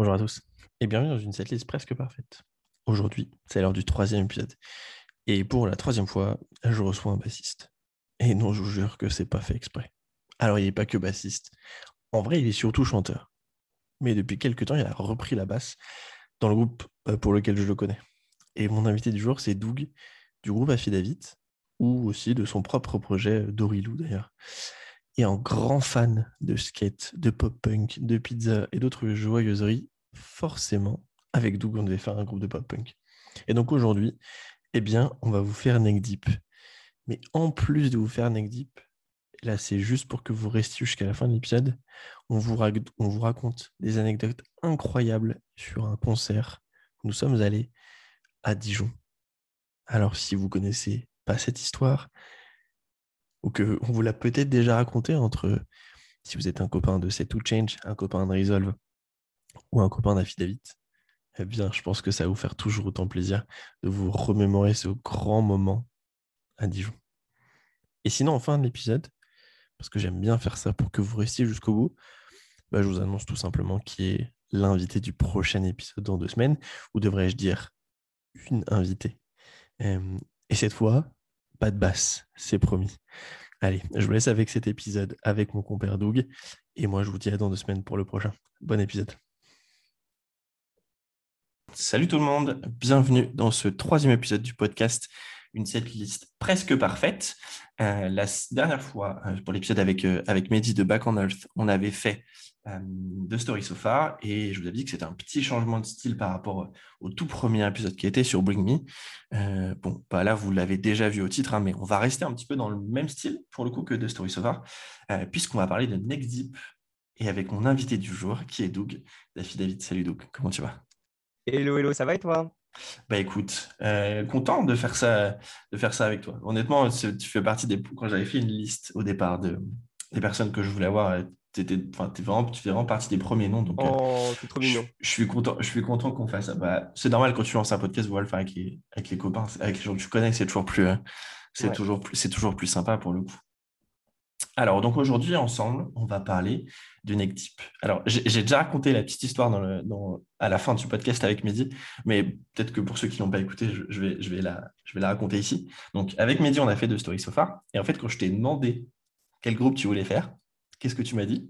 Bonjour à tous et bienvenue dans une setlist presque parfaite. Aujourd'hui, c'est l'heure du troisième épisode. Et pour la troisième fois, je reçois un bassiste. Et non, je vous jure que c'est pas fait exprès. Alors, il n'est pas que bassiste. En vrai, il est surtout chanteur. Mais depuis quelques temps, il a repris la basse dans le groupe euh, pour lequel je le connais. Et mon invité du jour, c'est Doug, du groupe Affidavit, ou aussi de son propre projet, Dorilou d'ailleurs. Et un grand fan de skate, de pop-punk, de pizza et d'autres joyeuseries, forcément, avec Doug, on devait faire un groupe de pop-punk. Et donc aujourd'hui, eh bien, on va vous faire Neck Deep. Mais en plus de vous faire Neck Deep, là, c'est juste pour que vous restiez jusqu'à la fin de l'épisode. On vous, on vous raconte des anecdotes incroyables sur un concert nous sommes allés à Dijon. Alors, si vous connaissez pas cette histoire, ou que on vous l'a peut-être déjà raconté entre, si vous êtes un copain de Set to Change, un copain de Resolve ou un copain d'Affidavit, eh bien, je pense que ça va vous faire toujours autant plaisir de vous remémorer ce grand moment à Dijon. Et sinon, en fin de l'épisode, parce que j'aime bien faire ça pour que vous restiez jusqu'au bout, bah, je vous annonce tout simplement qui est l'invité du prochain épisode dans deux semaines, ou devrais-je dire une invitée. et cette fois, pas de basse, c'est promis. Allez, je vous laisse avec cet épisode avec mon compère Doug. Et moi, je vous dis à dans deux semaines pour le prochain. Bon épisode. Salut tout le monde, bienvenue dans ce troisième épisode du podcast, une setlist presque parfaite. Euh, la dernière fois, euh, pour l'épisode avec, euh, avec Mehdi de Back on Earth, on avait fait de Story So Far et je vous avais dit que c'était un petit changement de style par rapport au tout premier épisode qui était sur Bring Me. bon, bah là, vous l'avez déjà vu au titre, hein, mais on va rester un petit peu dans le même style pour le coup que de Story So Far, puisqu'on va parler de Next Deep et avec mon invité du jour qui est Doug. David David, salut Doug, comment tu vas? Hello, hello, ça va et toi? Bah écoute, euh, content de faire ça, de faire ça avec toi. Honnêtement, tu fais partie des. Quand j'avais fait une liste au départ de, des personnes que je voulais avoir, euh, vraiment, tu fais vraiment partie des premiers noms. Donc, euh, oh, c'est trop mignon. Je, suis content, je suis content qu'on fasse ça. Bah, c'est normal quand tu lances un podcast, vous le faire avec les, avec les copains, avec les gens que tu connais, c'est toujours plus, c'est toujours plus, c'est toujours plus sympa pour le coup. Alors, donc aujourd'hui, ensemble, on va parler du neck deep. Alors, j'ai déjà raconté la petite histoire dans à la fin du podcast avec Mehdi, mais peut-être que pour ceux qui n'ont pas écouté, je, vais, je, vais la, je vais la raconter ici. Donc, avec Mehdi, on a fait de Story So Far. Et en fait, quand je t'ai demandé quel groupe tu voulais faire, qu'est-ce que tu m'as dit?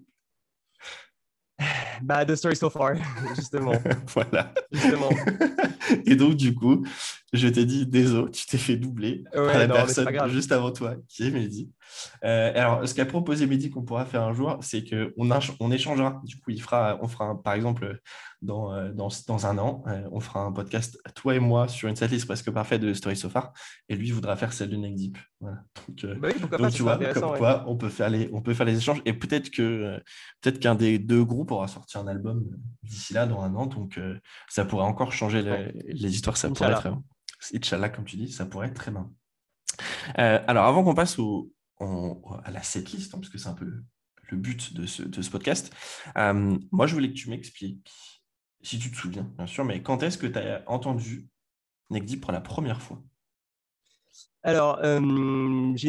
Bah, The Story So Far, justement. voilà. Justement. Et donc, du coup, je t'ai dit, désolé, tu t'es fait doubler par la personne juste avant toi, qui est Mehdi. Euh, alors, ce qu'a proposé Mehdi qu'on pourra faire un jour, c'est qu'on on échangera. Du coup, il fera, on fera, par exemple, dans, euh, dans, dans un an, euh, on fera un podcast, toi et moi, sur une setlist presque parfaite de Story So Far. Et lui voudra faire celle de Neck Deep. Voilà. Donc, bah donc tu vois, comme quoi, on peut, faire les, on peut faire les échanges. Et peut-être que peut-être qu'un des deux groupes aura sorti un album d'ici là, dans un an. Donc, ça pourrait encore changer les, histoires. Ça pourrait être Inch'Allah, comme tu dis, ça pourrait être très bien. Euh, alors, avant qu'on passe au, à la setlist, hein, parce que c'est un peu le but de ce, de ce podcast, euh, moi, je voulais que tu m'expliques, si tu te souviens, bien sûr, mais quand est-ce que tu as entendu Negdi pour la première fois? Alors, euh, j'ai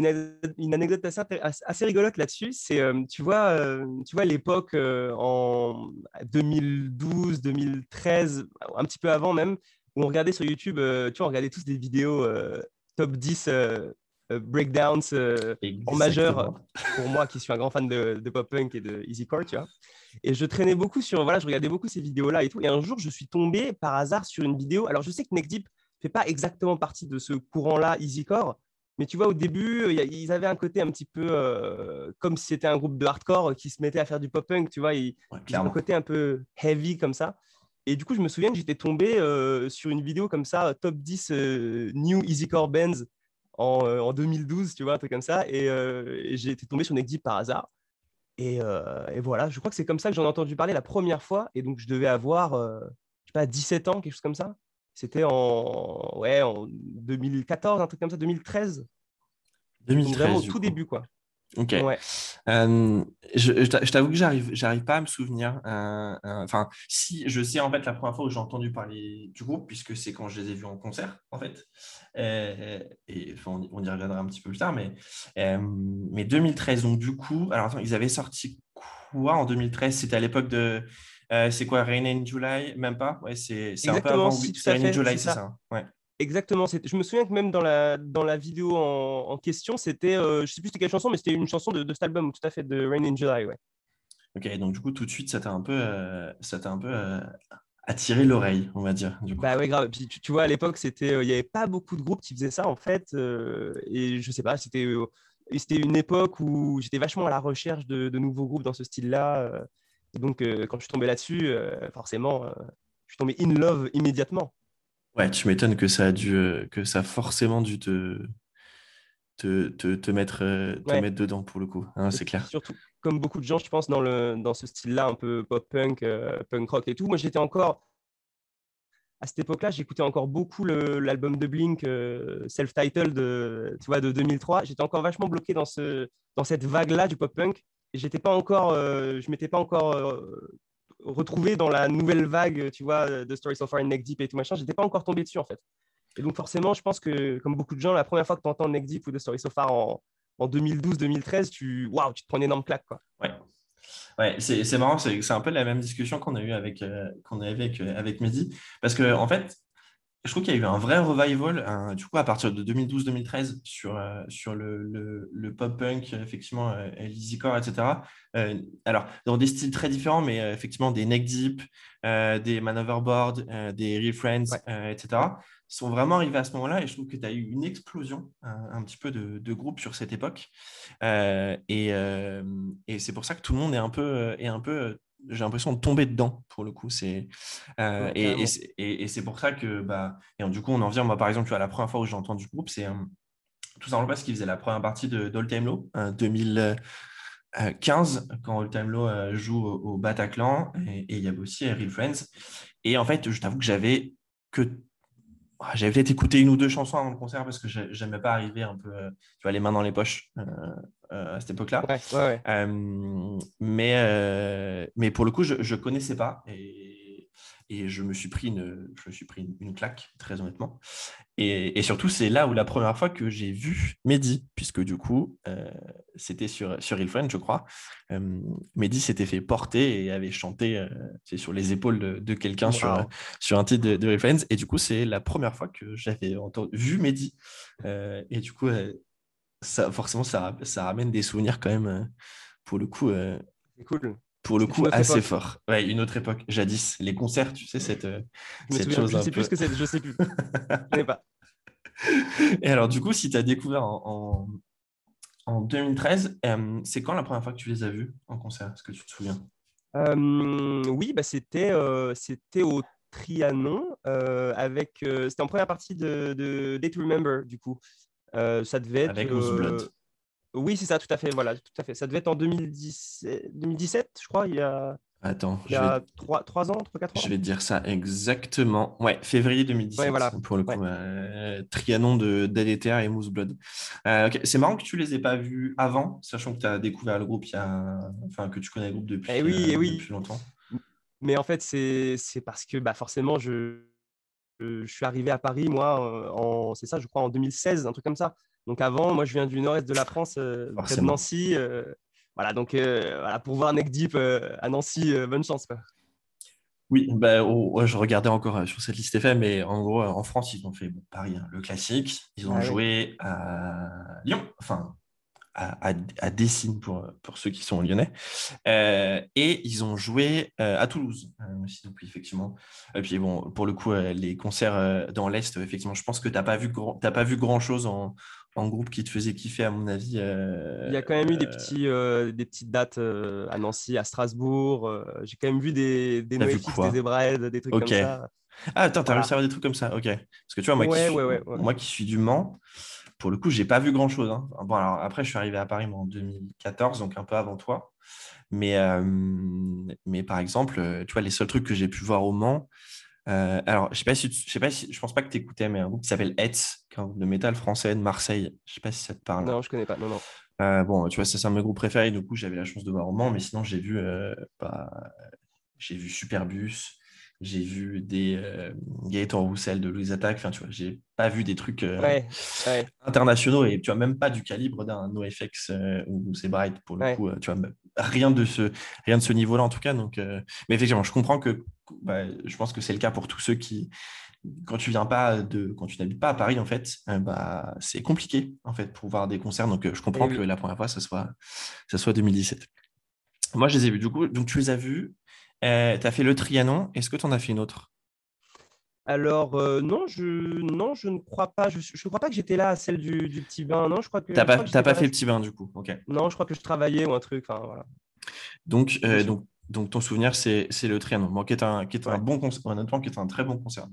une, anecdote assez, assez rigolote là-dessus. C'est, tu vois, tu vois l'époque en 2012, 2013, un petit peu avant même, où on regardait sur YouTube, euh, tu vois, on regardait tous des vidéos euh, top 10 euh, breakdowns en majeur pour moi qui suis un grand fan de, pop punk et de easycore, tu vois. Et je traînais beaucoup sur, voilà, je regardais beaucoup ces vidéos-là et tout. Et un jour, je suis tombé par hasard sur une vidéo. Alors, je sais que Neck Deep fait pas exactement partie de ce courant-là easycore, mais tu vois, au début, ils avaient un côté un petit peu comme si c'était un groupe de hardcore qui se mettait à faire du pop punk, tu vois. Ils, ils ont un côté un peu heavy comme ça. Et du coup, je me souviens que j'étais tombé euh, sur une vidéo comme ça, top 10 euh, New Easycore Bands en, euh, en, 2012, tu vois, un truc comme ça. Et, j'ai été tombé sur Deep par hasard. Et, et, voilà, je crois que c'est comme ça que j'en ai entendu parler la première fois. Et donc, je devais avoir, je sais pas, 17 ans, quelque chose comme ça. C'était en, ouais, en 2014, un truc comme ça, 2013. 2013. vraiment au tout début, quoi. Ok. Euh, je, je t'avoue que j'arrive, j'arrive pas à me souvenir. Euh, euh, enfin, si je sais en fait la première fois où j'ai entendu parler du groupe, puisque c'est quand je les ai vus en concert, en fait. Et, on, y reviendra un petit peu plus tard, mais, mais 2013. Donc du coup, alors attends, ils avaient sorti quoi en 2013 C'était à l'époque de c'est quoi Rain in July? Même pas? Ouais, c'est un peu avant. Rain in July, c'est ça. ça. Ouais. Exactement. Je me souviens que même dans la, dans la vidéo en, question, c'était, je sais plus c'était quelle chanson, mais c'était une chanson de, de, cet album, tout à fait, de Rain in July. Ouais. Ok, donc du coup, tout de suite, ça t'a un peu, ça t'a un peu attirer l'oreille, on va dire. Du coup. Bah ouais, grave. Puis tu, vois, à l'époque, c'était, euh, il n'y avait pas beaucoup de groupes qui faisaient ça en fait. Euh, et je sais pas, c'était, euh, c'était une époque où j'étais vachement à la recherche de, nouveaux groupes dans ce style-là. donc quand je suis tombé là-dessus, forcément, je suis tombé in love immédiatement. Ouais, tu m'étonnes que ça a dû, que ça a forcément dû te, te, te, mettre, te mettre dedans pour le coup, hein, c'est clair. Surtout, comme beaucoup de gens, je pense, dans, le, dans ce style-là, un peu pop-punk, euh, punk rock et tout. Moi, j'étais encore, à cette époque-là, j'écoutais encore beaucoup l'album de Blink, euh, self-titled, de, tu vois, de 2003. J'étais encore vachement bloqué dans, ce, dans cette vague-là du pop-punk. Et j'étais pas encore, euh, je m'étais pas encore retrouvé dans la nouvelle vague, tu vois, de Story So Far Neck Deep et tout machin. J'étais pas encore tombé dessus, en fait. Et donc, forcément, je pense que, comme beaucoup de gens, la première fois que tu entends Neck Deep ou The Story So Far en, en 2012-2013, tu, waouh, tu te prends une énorme claque. Quoi. Ouais. Ouais, c'est marrant, c'est un peu la même discussion qu'on a eu avec, euh, qu'on a avec, euh, avec Mehdi. Parce que, en fait, je trouve qu'il y a eu un vrai revival, du coup, à partir de 2012-2013, sur, euh, sur le, le, pop-punk, effectivement, l'easycore, etc. alors, dans des styles très différents, mais effectivement, des neck deep, des manoverboard, des real friends, etc sont vraiment arrivés à ce moment-là et je trouve que tu as eu une explosion un, petit peu de, groupes sur cette époque. Euh, euh, et, c'est pour ça que tout le monde est un peu, est un peu j'ai l'impression de tomber dedans pour le coup. C'est, euh, et, c'est pour ça que, bah, et du coup, on en vient, moi par exemple, tu vois, la première fois où j'ai entendu le groupe, c'est tout simplement parce qu'ils faisaient la première partie de d'All Time Low, 2015, quand All Time Low joue au, Bataclan, et il y avait aussi Real Friends. Et en fait, je t'avoue que j'avais que j'avais peut-être écouté une ou deux chansons avant le concert parce que j'aimais pas arriver un peu, euh, tu vois, les mains dans les poches euh, euh, à cette époque-là. mais, mais pour le coup, je ne connaissais pas. Et, et je me suis pris une, je me suis pris une, claque, très honnêtement. Et, surtout, c'est là où la première fois que j'ai vu Mehdi, puisque du coup, euh, c'était sur, sur Friend, je crois. Euh, Mehdi s'était fait porter et avait chanté euh, sur les épaules de, quelqu'un sur, sur un titre de, de Friends. Et du coup, c'est la première fois que j'avais vu Mehdi. et du coup, ça, forcément, ça, ça ramène des souvenirs quand même, pour le coup. c'est cool pour le coup assez fort. Ouais, une autre époque, jadis, les concerts, tu sais, cette, euh, cette chose. Je ne sais plus ce que c'est, je sais plus. je sais pas. Et alors, du coup, si tu as découvert en, en, 2013, euh, c'est quand la première fois que tu les as vus en concert Est-ce que tu te souviens? Euh, Oui, bah, c'était, c'était au Trianon, avec, c'était en première partie de, de Day to Remember, du coup. ça devait être. Avec. Oui, c'est ça, tout à fait. Voilà, tout à fait. Ça devait être en 2017, 2017 je crois. Il y a, Attends, il y a 3, 3, ans, 3, 4 ans. Je vais te dire ça exactement. Ouais, février 2017. voilà. Pour le coup, euh, Trianon de DDTR et Moose Blood. Euh, c'est marrant que tu les aies pas vus avant, sachant que tu as découvert le groupe il y a... Enfin, que tu connais le groupe depuis, eh oui, euh, oui. depuis longtemps. Mais en fait, c'est parce que bah, forcément, je... je suis arrivé à Paris, moi, en... c'est ça, je crois, en 2016, un truc comme ça. Donc avant, moi, je viens du nord-est de la France, euh, près de Nancy. Euh, voilà, donc euh, voilà, pour voir Neck Deep à Nancy, bonne chance. Oui, bah, je regardais encore sur cette liste FM, mais en gros, en France, ils ont fait Paris, hein, le classique. Ils ont ah joué à Lyon, enfin à, à, Dessine pour, pour ceux qui sont lyonnais. et ils ont joué à Toulouse, vous plaît, effectivement. Et puis bon, pour le coup, les concerts dans l'Est, effectivement, je pense que tu n'as pas vu, pas vu grand-chose en, en groupe qui te faisait kiffer, à mon avis. Euh, Il y a quand même eu des, euh, petits, euh, des petites dates à Nancy, à Strasbourg. J'ai quand même vu des, des NoFX, des Zebrahead, des trucs comme ça. Ah, attends, t'as réussi à voir des trucs comme ça, ok. Parce que tu vois, moi, qui, suis, moi qui suis du Mans, pour le coup, j'ai pas vu grand chose. Hein. Bon, alors après, je suis arrivé à Paris en 2014, donc un peu avant toi. Mais, mais par exemple, tu vois, les seuls trucs que j'ai pu voir au Mans, euh, alors, je sais pas si, je sais pas si, je pense pas que tu écoutais, mais un groupe qui s'appelle Hetz, un groupe de métal français de Marseille. Je sais pas si ça te parle. Non, je connais pas. Non, non. Euh, bon, tu vois, c'est un de mes groupes préférés. Du coup, j'avais la chance de voir au Mans, mais sinon, j'ai vu, euh, bah, j'ai vu Superbus, j'ai vu des Gaëtan Roussel de Louise Attack. Enfin, tu vois, j'ai pas vu des trucs internationaux et tu vois même pas du calibre d'un NoFX ou C'est Bright pour le coup. tu vois, rien de ce, rien de ce niveau-là en tout cas. Donc, mais effectivement, je comprends que bah, je pense que c'est le cas pour tous ceux qui, quand tu viens pas de, quand tu n'habites pas à Paris, en fait, bah, c'est compliqué en fait pour voir des concerts. Donc, je comprends que la première fois, ça soit, ça soit 2017. Moi, je les ai vus. Du coup, donc tu les as vus. tu as fait le Trianon. Est-ce que tu en as fait une autre? Alors, euh, non, je, non, je ne crois pas. Je ne crois pas que j'étais là à celle du, petit bain. Non, je crois que. T'as pas, pas fait le petit bain, du coup. ok. Non, je crois que je travaillais ou un truc. voilà. Donc, euh, donc, donc, ton souvenir, c'est le Trianon, qui est un, qui est un bon concert, honnêtement, qui est un très bon concert.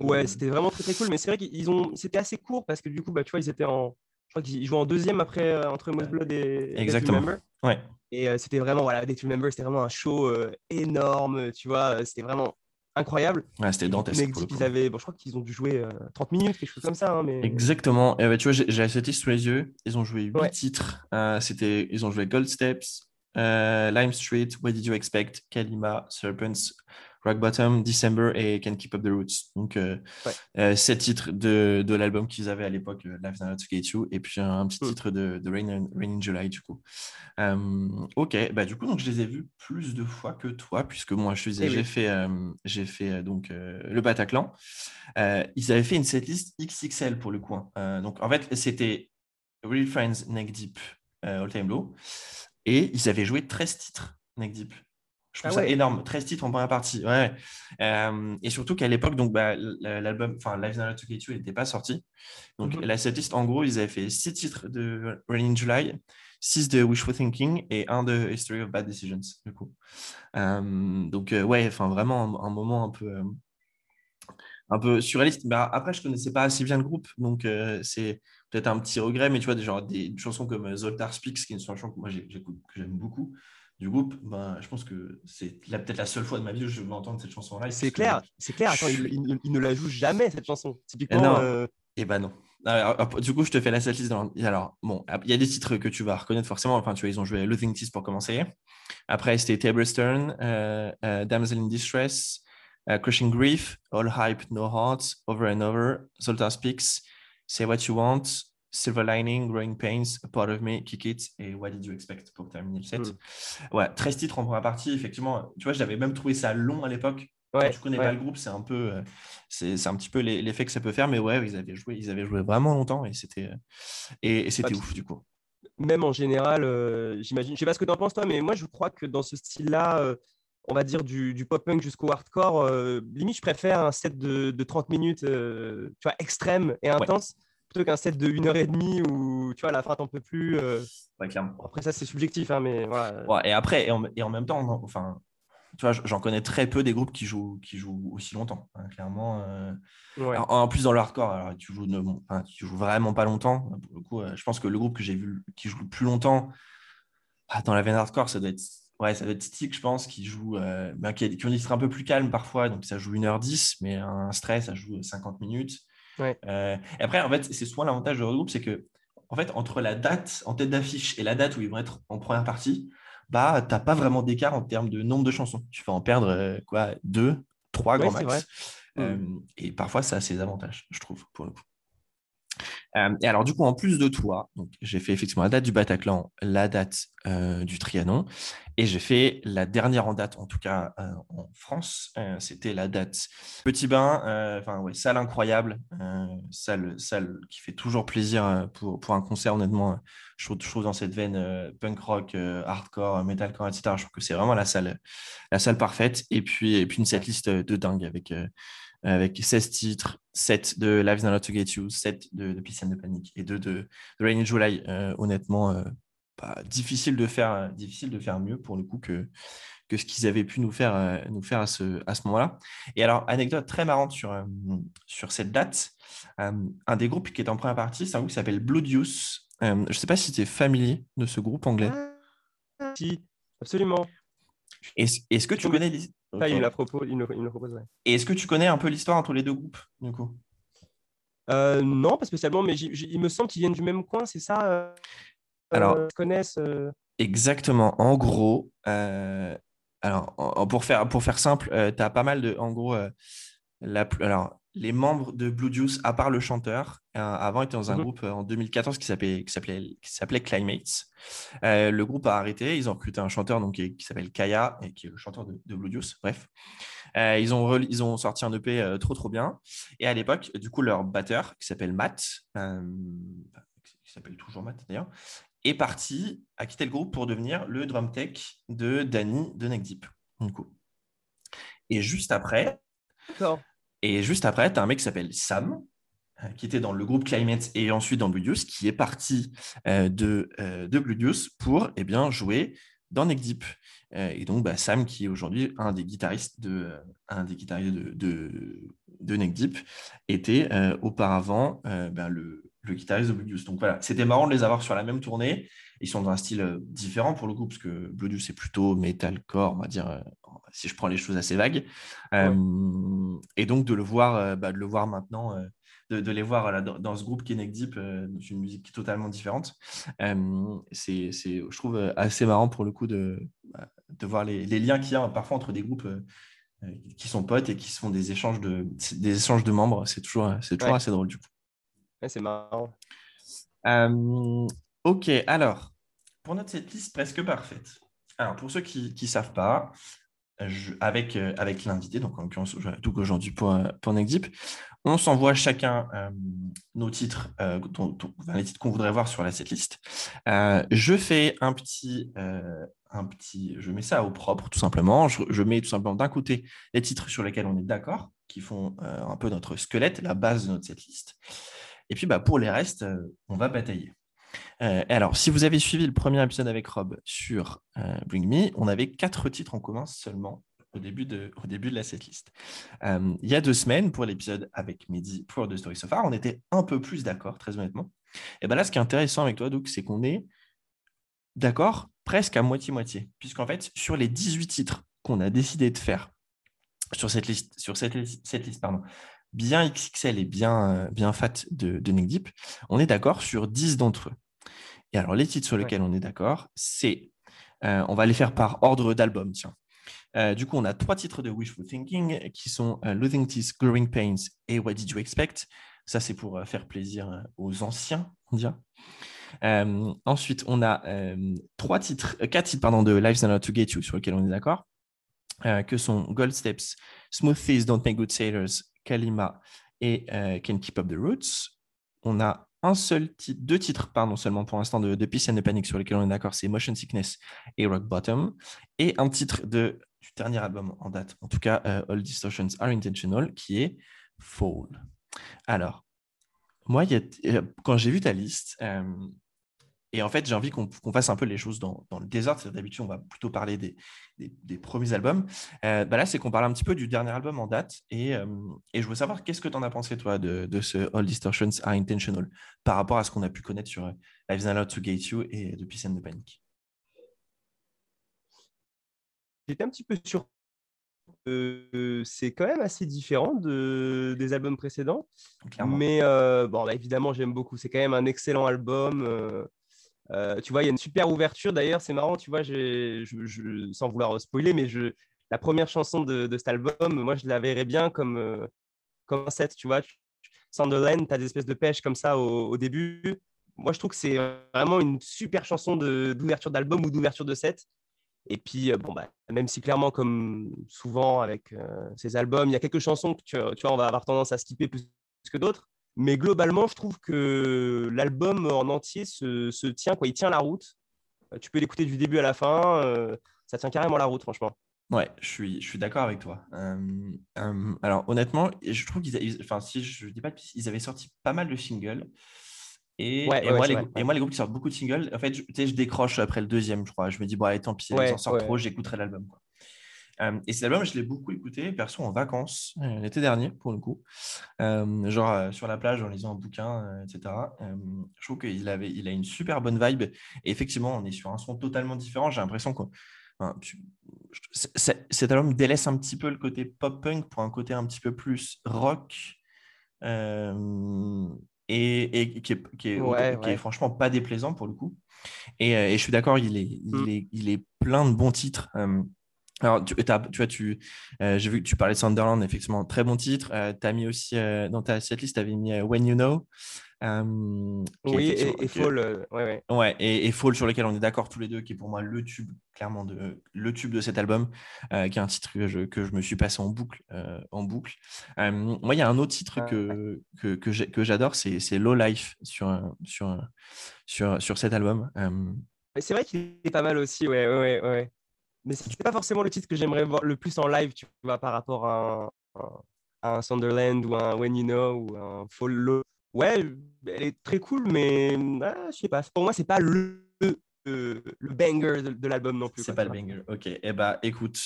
Ouais, c'était vraiment très, très cool. Mais c'est vrai qu'ils ont. C'était assez court parce que du coup, bah, tu vois, ils étaient en. Je crois qu'ils jouaient en deuxième après euh, entre Most Blood et. Exactement. Ouais. Et c'était vraiment, voilà, Death Remember, c'était vraiment un show énorme, tu vois. C'était vraiment incroyable. Ouais, c'était dantesque. ils avaient, bon, je crois qu'ils ont dû jouer 30 euh, minutes, quelque chose comme ça. Hein, mais... Exactement. Et tu vois, j'ai cette liste sous les yeux. Ils ont joué 8 titres. Euh, c'était, ils ont joué Gold Steps, euh, Lime Street, What Did You Expect, Kalima, Serpents, Rock Bottom, December et Can Keep Up the Roots. Donc, euh, euh, sept titres de, de l'album qu'ils avaient à l'époque, euh, Life Not to Get You, et puis un, petit mm. titre de, de Rain, in July, du coup. ok, bah, du coup, donc, je les ai vus plus de fois que toi, puisque moi, je faisais, eh j'ai fait, j'ai fait donc, le Bataclan. ils avaient fait une setlist XXL pour le coin. Hein. donc, en fait, c'était Real Friends, Neck Deep, All Time Low, et ils avaient joué 13 titres, Neck Deep. Je trouve ah ça énorme. 13 titres en première partie. Ouais. Euh, et surtout qu'à l'époque, donc bah, l'album, enfin, Live Not to Get You n'était pas sorti. Donc mm-hmm. la setlist, en gros, ils avaient fait 6 titres de Raining July, 6 de Wishful Thinking et 1 de History of Bad Decisions, du coup. Euh, donc, euh, ouais, enfin, vraiment un, moment un peu, un peu surréaliste. Bah, après, je ne connaissais pas assez bien le groupe, donc c'est peut-être un petit regret, mais tu vois, des, genre, des chansons comme Zoltar Speaks, qui est une chanson que moi j'écoute, que j'aime beaucoup du groupe, ben, je pense que c'est peut-être la seule fois de ma vie où je vais entendre cette chanson live. C'est clair, c'est clair. Attends, il, ne la joue jamais cette chanson. Typiquement. Et, euh, eh ben non. du coup, je te fais la setlist. Dans... Alors, bon, il y a des titres que tu vas reconnaître forcément. Enfin, tu vois, ils ont joué Losing Tease pour commencer. Après, c'était Tablestone, euh, euh, Damsel in Distress, Crushing Grief, All Hype, No Heart, Over and Over, Zoltar Speaks, Say What You Want, Silver Lining, Growing Pains, A Part of Me, Kick It et What Did You Expect pour terminer le set. Hmm. Ouais, 13 titres en première partie, effectivement. Tu vois, j'avais même trouvé ça long à l'époque. Ouais, Quand tu connais pas le groupe, c'est un peu, euh, c'est un petit peu l'effet que ça peut faire, mais ouais, ils avaient joué, ils avaient joué vraiment longtemps et c'était et, c'était ouf du coup. Même en général, euh, j'imagine, je sais pas ce que tu en penses toi, mais moi je crois que dans ce style-là, euh, on va dire du, pop-punk jusqu'au hardcore, limite je préfère un set de, 30 minutes, tu vois, extrême et intense plutôt qu'un set de 1h30 où tu vois, à la fin, t'en peux plus. Euh. Après, ça, c'est subjectif, hein, mais voilà. et après, et en, même temps, enfin, tu vois, j'en connais très peu des groupes qui jouent, qui jouent aussi longtemps, hein, clairement. Euh. En, plus, dans le hardcore, alors, tu, joues tu joues vraiment pas longtemps. Pour le coup, euh, je pense que le groupe que j'ai vu qui joue le plus longtemps ah, dans la veine hardcore, ça doit être. Ouais, ça doit être Stick, je pense, qui joue, ben, qui, qui ont des titres un peu plus calmes parfois, donc ça joue 1h10, mais un stress, ça joue 50 minutes. Euh, et après, en fait, c'est souvent l'avantage de regroupe, c'est que, en fait, entre la date en tête d'affiche et la date où ils vont être en première partie, bah, tu n'as pas vraiment d'écart en termes de nombre de chansons. Tu vas en perdre euh, quoi, deux, trois grand max. Euh, mm. et parfois, ça a ses avantages, je trouve, pour le coup. Euh, et alors, du coup, en plus de toi, j'ai fait effectivement la date du Bataclan, la date euh, du Trianon, et j'ai fait la dernière en date, en tout cas euh, en France, c'était la date Petit Bain, enfin, ouais, salle incroyable, salle, salle qui fait toujours plaisir pour, pour un concert, honnêtement. Je trouve, dans cette veine punk rock, hardcore, metalcore, etc. Je trouve que c'est vraiment la salle, la salle parfaite. Et puis, et puis une setlist de dingue avec avec 16 titres, 7 de Lives Not to Get You, 7 de, de and the Panic et 2 de, de Rainy July. Euh, honnêtement, euh, difficile, de faire, difficile de faire mieux pour le coup que, que ce qu'ils avaient pu nous faire, euh, nous faire à ce, à ce moment-là. Et alors, anecdote très marrante sur, sur cette date, un des groupes qui est en première partie, c'est un groupe qui s'appelle Bloodius. je ne sais pas si tu es familier de ce groupe anglais. Ah, si, absolument. Est-ce que tu connais il, la propose, il, me, propose, Et est-ce que tu connais un peu l'histoire entre les deux groupes, du coup? Euh, Non, pas spécialement, mais il me semble qu'ils viennent du même coin, c'est ça euh, Alors, euh, connaissent. Exactement. En gros, alors pour faire pour faire simple, tu as pas mal de, en gros, la, alors les membres de Blue Juice, à part le chanteur, euh, avant étaient dans un Mhm. groupe euh, en 2014 qui s'appelait qui s'appelait qui s'appelait Climates. Euh, le groupe a arrêté. Ils ont recruté un chanteur donc, qui, qui s'appelle Kaya et qui est le chanteur de, de Blue Juice. Bref, Euh, ils, ont ils ont sorti un EP euh, trop trop bien. Et à l'époque, du coup, leur batteur qui s'appelle Matt, euh, qui s'appelle toujours Matt d'ailleurs, est parti, a quitté le groupe pour devenir le drum tech de Danny de Neck Deep. Du coup. Et juste après, D'accord. Et juste après, tu as un mec qui s'appelle Sam, euh, qui était dans le groupe Climate et ensuite dans Deuce, qui est parti euh, de, euh, pour eh bien, jouer dans Neck. Euh, et donc, bah, Sam, qui est aujourd'hui un des guitaristes de, un était auparavant le, le guitariste de Blue. Donc voilà, c'était marrant de les avoir sur la même tournée. Ils sont dans un style euh, différent pour le coup, parce que Blue Deuce est plutôt metalcore, on va dire, euh, si je prends les choses assez vagues. Euh, et donc de le voir, bah, de le voir maintenant, euh, de, de les voir voilà, dans, dans ce groupe Neck Deep, euh, dans une musique totalement différente, c'est, c'est, je trouve assez marrant pour le coup de, bah, de voir les, les liens qu'il y a parfois entre des groupes qui sont potes et qui se font des échanges de, des échanges de membres. C'est toujours, c'est toujours Ouais. assez drôle du coup. C'est marrant. Euh, ok, alors, pour notre setlist presque parfaite. Alors, pour ceux qui ne savent pas, avec, euh, l'invité, donc en l'occurrence, donc aujourd'hui pour, euh, pour on s'envoie chacun euh, nos titres, les titres qu'on voudrait voir sur la setlist. Je fais un petit, un petit, je mets ça au propre, tout simplement. Je, mets tout simplement d'un côté les titres sur lesquels on est d'accord, qui font un peu notre squelette, la base de notre setlist. Et puis, bah, pour les restes, euh, on va batailler. Euh, alors, si vous avez suivi le premier épisode avec Rob sur euh, Bring Me, on avait quatre titres en commun seulement au début de, au début de la setlist. Euh, il y a deux semaines, pour l'épisode avec Mehdi pour The Story So Far, on était un peu plus d'accord, très honnêtement. Et ben là, ce qui est intéressant avec toi, Doug, c'est qu'on est d'accord presque à moitié-moitié. Puisqu'en fait, sur les 18 titres qu'on a décidé de faire sur cette liste, sur cette, cette liste pardon, bien XXL et bien, euh, bien fat de, de Nick Deep, on est d'accord sur 10 d'entre eux. Et alors, les titres sur lesquels on est d'accord, c'est. euh, on va les faire par ordre d'album, tiens. Euh, du coup, on a trois titres de Wishful Thinking qui sont euh, Losing Teeth, Growing Pains et What Did You Expect Ça, c'est pour faire plaisir aux anciens, on dirait. Euh, ensuite, on a euh, trois titres, euh, quatre titres pardon, de Life's Not to Get You sur lesquels on est d'accord, que sont Gold Steps, Smooth Thieves Don't Make Good Sailors, Kalima et euh, Can Keep Up the Roots. On a un seul deux titres, pardon, seulement pour l'instant de, de Peace and the Panic sur lesquels on est d'accord, c'est Motion Sickness et Rock Bottom. Et un titre de, du dernier album en date, en tout cas, euh, All Distortions Are Intentional, qui est Fall. Alors, moi, euh, quand j'ai vu ta liste, euh, et en fait, j'ai envie qu'on fasse un peu les choses dans, dans le désordre. D'habitude, on va plutôt parler des, des, des premiers albums. Euh, bah là, c'est qu'on parle un petit peu du dernier album en date. Et, euh, et je veux savoir, qu'est-ce que tu en as pensé, toi, de, de ce All Distortions Are Intentional par rapport à ce qu'on a pu connaître sur euh, Life's Not Allowed to Get You et de Peace and the Panic? J'étais un petit peu sur. Euh, c'est quand même assez différent de, des albums précédents. Clairement. Mais euh, bon, bah, évidemment, j'aime beaucoup. C'est quand même un excellent album. euh, euh, tu vois, il y a une super ouverture. D'ailleurs, c'est marrant, tu vois, sans vouloir spoiler, mais la première chanson de, cet album, moi, je la verrais bien comme, euh, comme set, tu vois. Sunderland, tu as des espèces de pêche comme ça au, début. Moi, je trouve que c'est vraiment une super chanson d'ouverture d'album ou d'ouverture de set. Et puis, euh, bon, bah, même si clairement, comme souvent avec euh, ces albums, il y a quelques chansons que tu, tu vois, on va avoir tendance à skipper plus que d'autres. Mais globalement, je trouve que l'album en entier se, se tient, quoi. Il tient la route. Euh, Tu peux l'écouter du début à la fin. euh, ça tient carrément la route, franchement. Ouais, je suis, je suis d'accord avec toi. Euh, euh, alors, honnêtement, je trouve qu'ils, enfin, si je dis pas, ils avaient sorti pas mal de singles. Et, Ouais, et ouais, moi, les, vrai, et ouais. moi, les groupes qui sortent beaucoup de singles, en fait, je, je décroche après le deuxième, je crois. Je me dis, bon, allez, tant pis, ils Ouais, en sortent trop, j'écouterai l'album. Euh, et cet album, je l'ai beaucoup écouté, perso, en vacances, euh, l'été dernier, pour le coup. Euh, genre sur la plage, en lisant un bouquin, etc. Je trouve qu'il avait, il a une super bonne vibe. Et effectivement, on est sur un son totalement différent. J'ai l'impression que enfin, tu- je- c'est- c'est- cet album délaisse un petit peu le côté pop-punk pour un côté un petit peu plus rock. et, et qui, est, qui est- Ouais, qui est ouais. franchement pas déplaisant pour le coup. Et, et je suis d'accord, il est, il, Mm. est, il est plein de bons titres. Euh, Alors, tu, tu vois, tu, euh, j'ai vu que tu parlais de Sunderland, effectivement, très bon titre. Euh, tu as mis aussi, euh, dans ta setlist, tu avais mis When You Know. oui, et, et Fall, ouais, ouais. ouais et, et, Fall, sur lequel on est d'accord tous les deux, qui est pour moi le tube, clairement, de, le tube de cet album, qui est un titre que je, que je me suis passé en boucle. en boucle. moi, il y a un autre titre que, que, que j'adore, c'est Low Life sur, sur, sur, sur cet album. C'est vrai qu'il est pas mal aussi, ouais, ouais, ouais mais c'est pas forcément le titre que j'aimerais voir le plus en live, tu vois, par rapport à un, Sunderland ou un When You Know ou un Follow. Ouais, elle est très cool, mais ah, je sais pas. Pour moi, c'est pas le, le, banger de, l'album non plus. C'est pas le banger. Ok. Eh bah, écoute,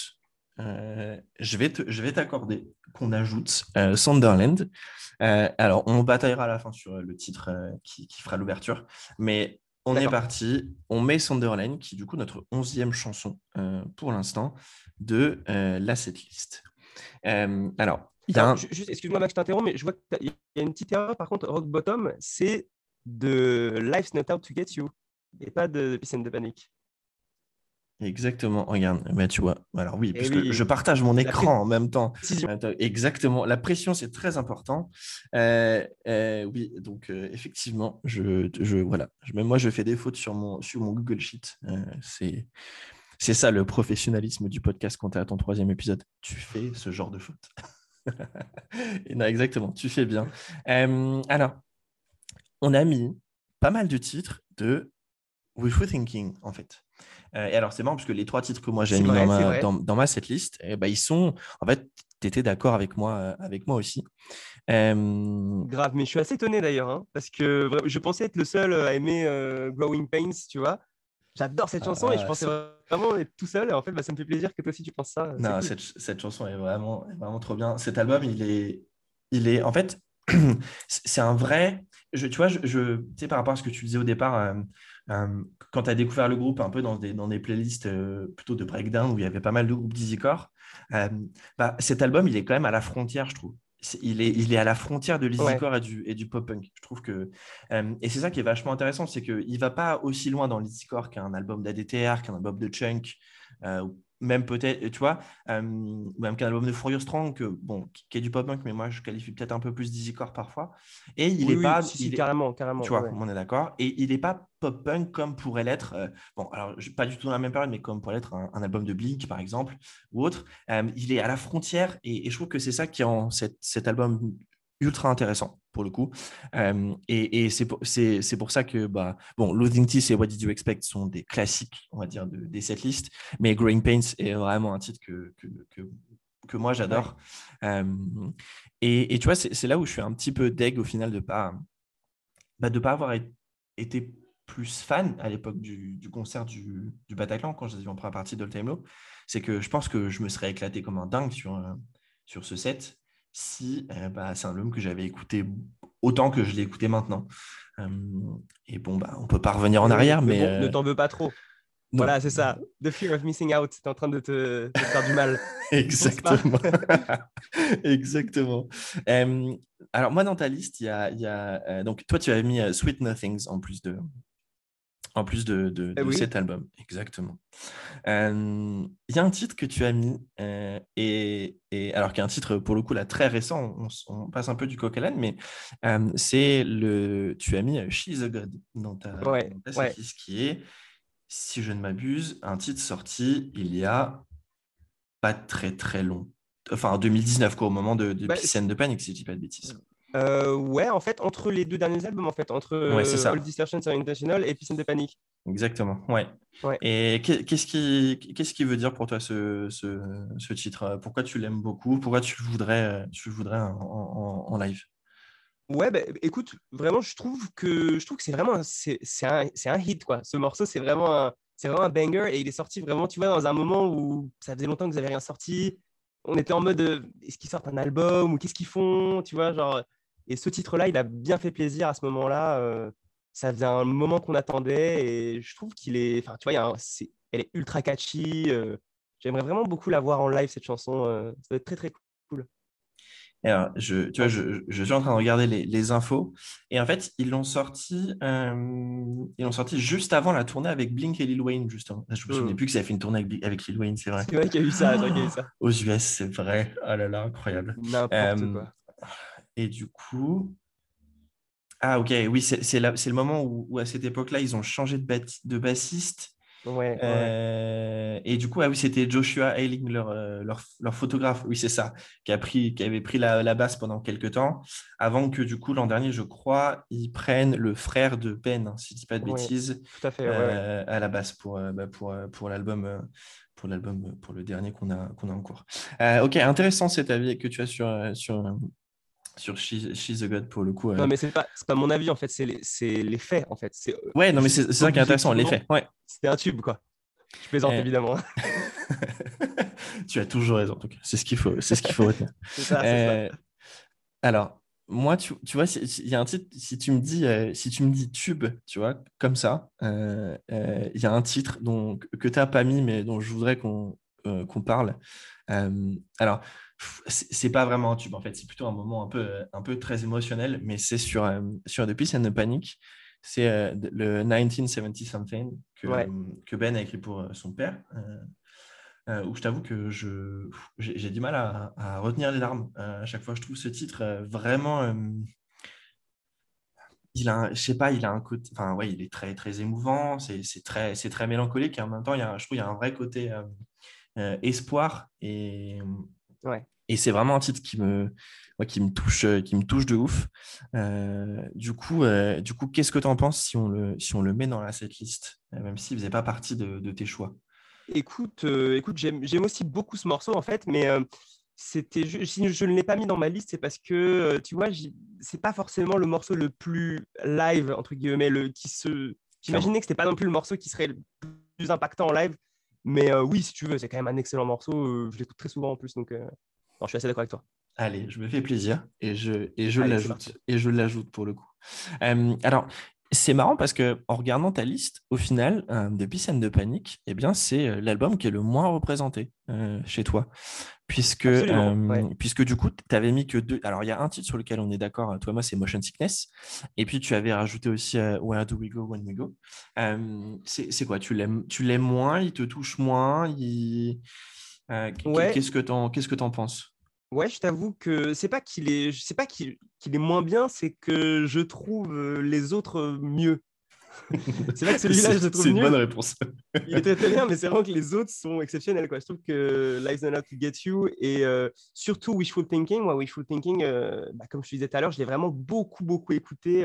euh, je vais t'accorder qu'on ajoute euh, Sunderland. Euh, alors, on bataillera à la fin sur le titre qui, qui, fera l'ouverture, mais on est parti. On met Sunderland, qui est du coup notre onzième chanson euh, pour l'instant de euh, la setlist. Euh, alors, juste, excuse-moi Max, je t'interromps, mais je vois qu'il y a une petite erreur. Par contre, Rock Bottom, c'est de Life's Not Out to Get You et pas de Peace and the Panic. Exactement, regarde, mais tu vois, alors oui, parce que je partage mon écran en même temps. Exactement, la pression c'est très important. Euh, euh, oui, donc euh, effectivement, je, je, voilà, même moi je fais des fautes sur mon, sur mon Google Sheet. c'est, c'est ça le professionnalisme du podcast quand tu es à ton troisième épisode. Tu fais ce genre de fautes. non, exactement, tu fais bien. alors, on a mis pas mal de titres de Wishful Thinking en fait. Euh, et alors, c'est marrant parce que les trois titres que moi j'ai mis dans, ma, dans, ma setlist, eh ben, ils sont. En fait, tu étais d'accord avec moi, euh, avec moi aussi. Grave, mais je suis assez étonné d'ailleurs, hein, parce que je pensais être le seul à aimer euh, Growing Pains, tu vois. J'adore cette chanson et je ah, pensais vraiment être tout seul. Et en fait, bah, ça me fait plaisir que toi aussi tu penses ça. Non, cette, cette, chanson est vraiment, vraiment trop bien. Cet album, il est, il est, en fait, c'est un vrai. Je, tu vois, je, je, tu sais, par rapport à ce que tu disais au départ, euh, quand tu as découvert le groupe un peu dans des, dans des playlists euh, plutôt de breakdown où il y avait pas mal de groupes d'easycore, euh, bah, cet album, il est quand même à la frontière, je trouve. il, est, il est à la frontière de l'easycore et, du, et du pop-punk. Je trouve que. et c'est ça qui est vachement intéressant, c'est qu'il ne va pas aussi loin dans l'easycore qu'un album d'ADTR, qu'un album de Chunk, même peut-être, tu vois, euh, même qu'un album de Furious Strong, que, bon, qui est du pop punk, mais moi je qualifie peut-être un peu plus d'easycore parfois. Et il est pas. Si, carrément, carrément. Tu vois, on est d'accord. Et il n'est pas pop punk comme pourrait l'être, euh, bon, alors pas du tout dans la même période, mais comme pourrait l'être un, album de Blink par exemple, ou autre. Euh, il est à la frontière et, et, je trouve que c'est ça qui rend cet, cet album ultra intéressant pour le coup. Euh, et, et c'est pour, pour, ça que, bah, bon, Loathing Teeth et What Did You Expect sont des classiques, on va dire, de, des setlists, mais Growing Pains est vraiment un titre que, que, que, moi j'adore. Euh, et, et, tu vois, c'est là où je suis un petit peu deg au final de pas, bah, de pas avoir été plus fan à l'époque du, du, concert du, du Bataclan quand j'étais en première partie de Time Low. C'est que je pense que je me serais éclaté comme un dingue sur, euh, sur ce set si euh, bah, c'est un album que j'avais écouté autant que je l'ai écouté maintenant. Euh, et bon, bah, on peut pas revenir en arrière, mais. ne euh, t'en veux pas trop. Voilà, c'est ça. The fear of missing out, c'est en train de te, faire du mal. Exactement. Exactement. alors, moi, dans ta liste, il y a. Y a donc, toi, tu avais mis Sweet Nothings en plus de, en plus de, de, eh cet album, exactement. Il y a un titre que tu as mis, euh, et, et, alors qu'il y a un titre pour le coup là très récent, on, passe un peu du coq à l'âne, mais c'est le, tu as mis euh, She's a God dans ta, ouais, qui est, si je ne m'abuse, un titre sorti il y a pas très très long, enfin en 2019 quoi, au moment de, de bah, de Panic si je dis pas de bêtises. Euh, ouais, en fait, entre les deux derniers albums, en fait, entre ouais, euh, All Distortions International et Peace and the Panic. Exactement, ouais. ouais. Et qu'est-ce qui, qu'est-ce qui veut dire pour toi ce, ce, ce titre? Pourquoi tu l'aimes beaucoup? Pourquoi tu voudrais, tu voudrais en, en, live? Ouais, bah, écoute, vraiment, je trouve que je trouve que c'est vraiment c'est, c'est un, un, hit quoi. Ce morceau, c'est vraiment un, c'est vraiment un banger et il est sorti vraiment, tu vois, dans un moment où ça faisait longtemps que vous n'avez rien sorti. On était en mode, euh, est-ce qu'ils sortent un album ou qu'est-ce qu'ils font, tu vois, genre et ce titre-là, il a bien fait plaisir à ce moment-là. Euh, ça faisait un moment qu'on attendait et je trouve qu'il est. Enfin, tu vois, elle est ultra catchy. Euh, j'aimerais vraiment beaucoup la voir en live, cette chanson. Euh, ça va être très, très cool. alors, je, tu vois, je, je, suis en train de regarder les, les infos. Et en fait, ils l'ont sorti, ils l'ont sorti juste avant la tournée avec Blink et Lil Wayne, justement. Je me souviens hmm. plus que ça a fait une tournée avec, avec Lil Wayne, c'est vrai. C'est vrai qu'il y a eu ça, a eu ça. Aux US, c'est vrai. Oh là là, incroyable. N'importe quoi. Et du coup. Ah, ok, oui, c'est le moment où, où à cette époque-là, ils ont changé de, de bassiste Ouais, euh, Et du coup, ah oui, c'était Joshua Ailing, leur, euh, leur, leur, photographe, oui, c'est ça, qui, a pris, qui avait pris la, la, basse pendant quelques temps, avant que du coup, l'an dernier, je crois, ils prennent le frère de Ben, hein, si je ne dis pas de bêtises, tout à, fait, euh, à la basse pour, bah, pour, pour l'album. pour l'album, pour le dernier qu'on a, qu'on a en cours. ok, intéressant cet avis que tu as sur, sur, sur She's, the God pour le coup. Non, mais c'est pas, pas mon avis en fait, c'est les, les, faits en fait. Ouais, non, mais c'est ça qui est intéressant, les faits. Ouais. C'était un tube quoi. Je plaisante eh. évidemment. tu as toujours raison en tout cas. C'est ce qu'il faut, c'est ce qu'il faut retenir. c'est ça, euh, Alors, moi, tu, tu vois, il y a un titre, si tu me dis, euh, si tu me dis tube, tu vois, comme ça, euh, il y a un titre dont, que tu n'as pas mis, mais dont je voudrais qu'on qu'on parle. alors, c'est pas vraiment un tube en fait, c'est plutôt un moment un peu, un peu très émotionnel, mais c'est sur, euh, sur The Peace and the Panic. C'est euh, le 1970 something que, que, Ben a écrit pour euh, son père. où je t'avoue que j'ai du mal à, retenir les larmes à chaque fois. Je trouve ce titre vraiment. il a, je sais pas, il a un côté. Enfin, ouais, il est très, très émouvant, c'est très, très mélancolique et en même temps, il y a, je trouve qu'il y a un vrai côté espoir et Ouais. Et c'est vraiment un titre qui me, qui me, touche, qui me touche de ouf. Euh, du coup, euh, du coup qu'est-ce que tu en penses si on, le, si on le met dans la setlist, euh, même s'il ne faisait pas partie de, tes choix? Écoute, écoute j'aime aussi beaucoup ce morceau, en fait, mais c'était si je ne l'ai pas mis dans ma liste, c'est parce que, tu vois, c'est pas forcément le morceau le plus live, entre guillemets, le, qui se... J'imaginais que ce n'était pas non plus le morceau qui serait le plus impactant en live. Mais oui, si tu veux, c'est quand même un excellent morceau. je l'écoute très souvent en plus. Donc, je suis assez d'accord avec toi. Allez, je me fais plaisir et je, et je l'ajoute. Et je l'ajoute pour le coup. alors, c'est marrant parce que en regardant ta liste, au final, euh, de Peace de Panic, eh bien, c'est euh, l'album qui est le moins représenté euh, chez toi. Puisque, puisque du coup, tu avais mis que deux. Alors, il y a un titre sur lequel on est d'accord, toi et moi, c'est Motion Sickness. Et puis, tu avais rajouté aussi Where Do We Go When We Go. c'est quoi? Tu l'aimes moins? Il te touche moins? Il... Qu'est-ce que tu en, que en penses? Ouais, je t'avoue que c'est pas qu'il est, sais pas qu'il est moins bien, c'est que je trouve les autres mieux. c'est vrai que celui-là, je le trouve C'est une bonne réponse. il est très, très bien, mais c'est vraiment que les autres sont exceptionnels. Quoi. Je trouve que Life's Not Out to Get You et surtout Wishful Thinking, moi, Wishful Thinking, bah, comme je te disais tout à l'heure, je l'ai vraiment beaucoup, beaucoup écouté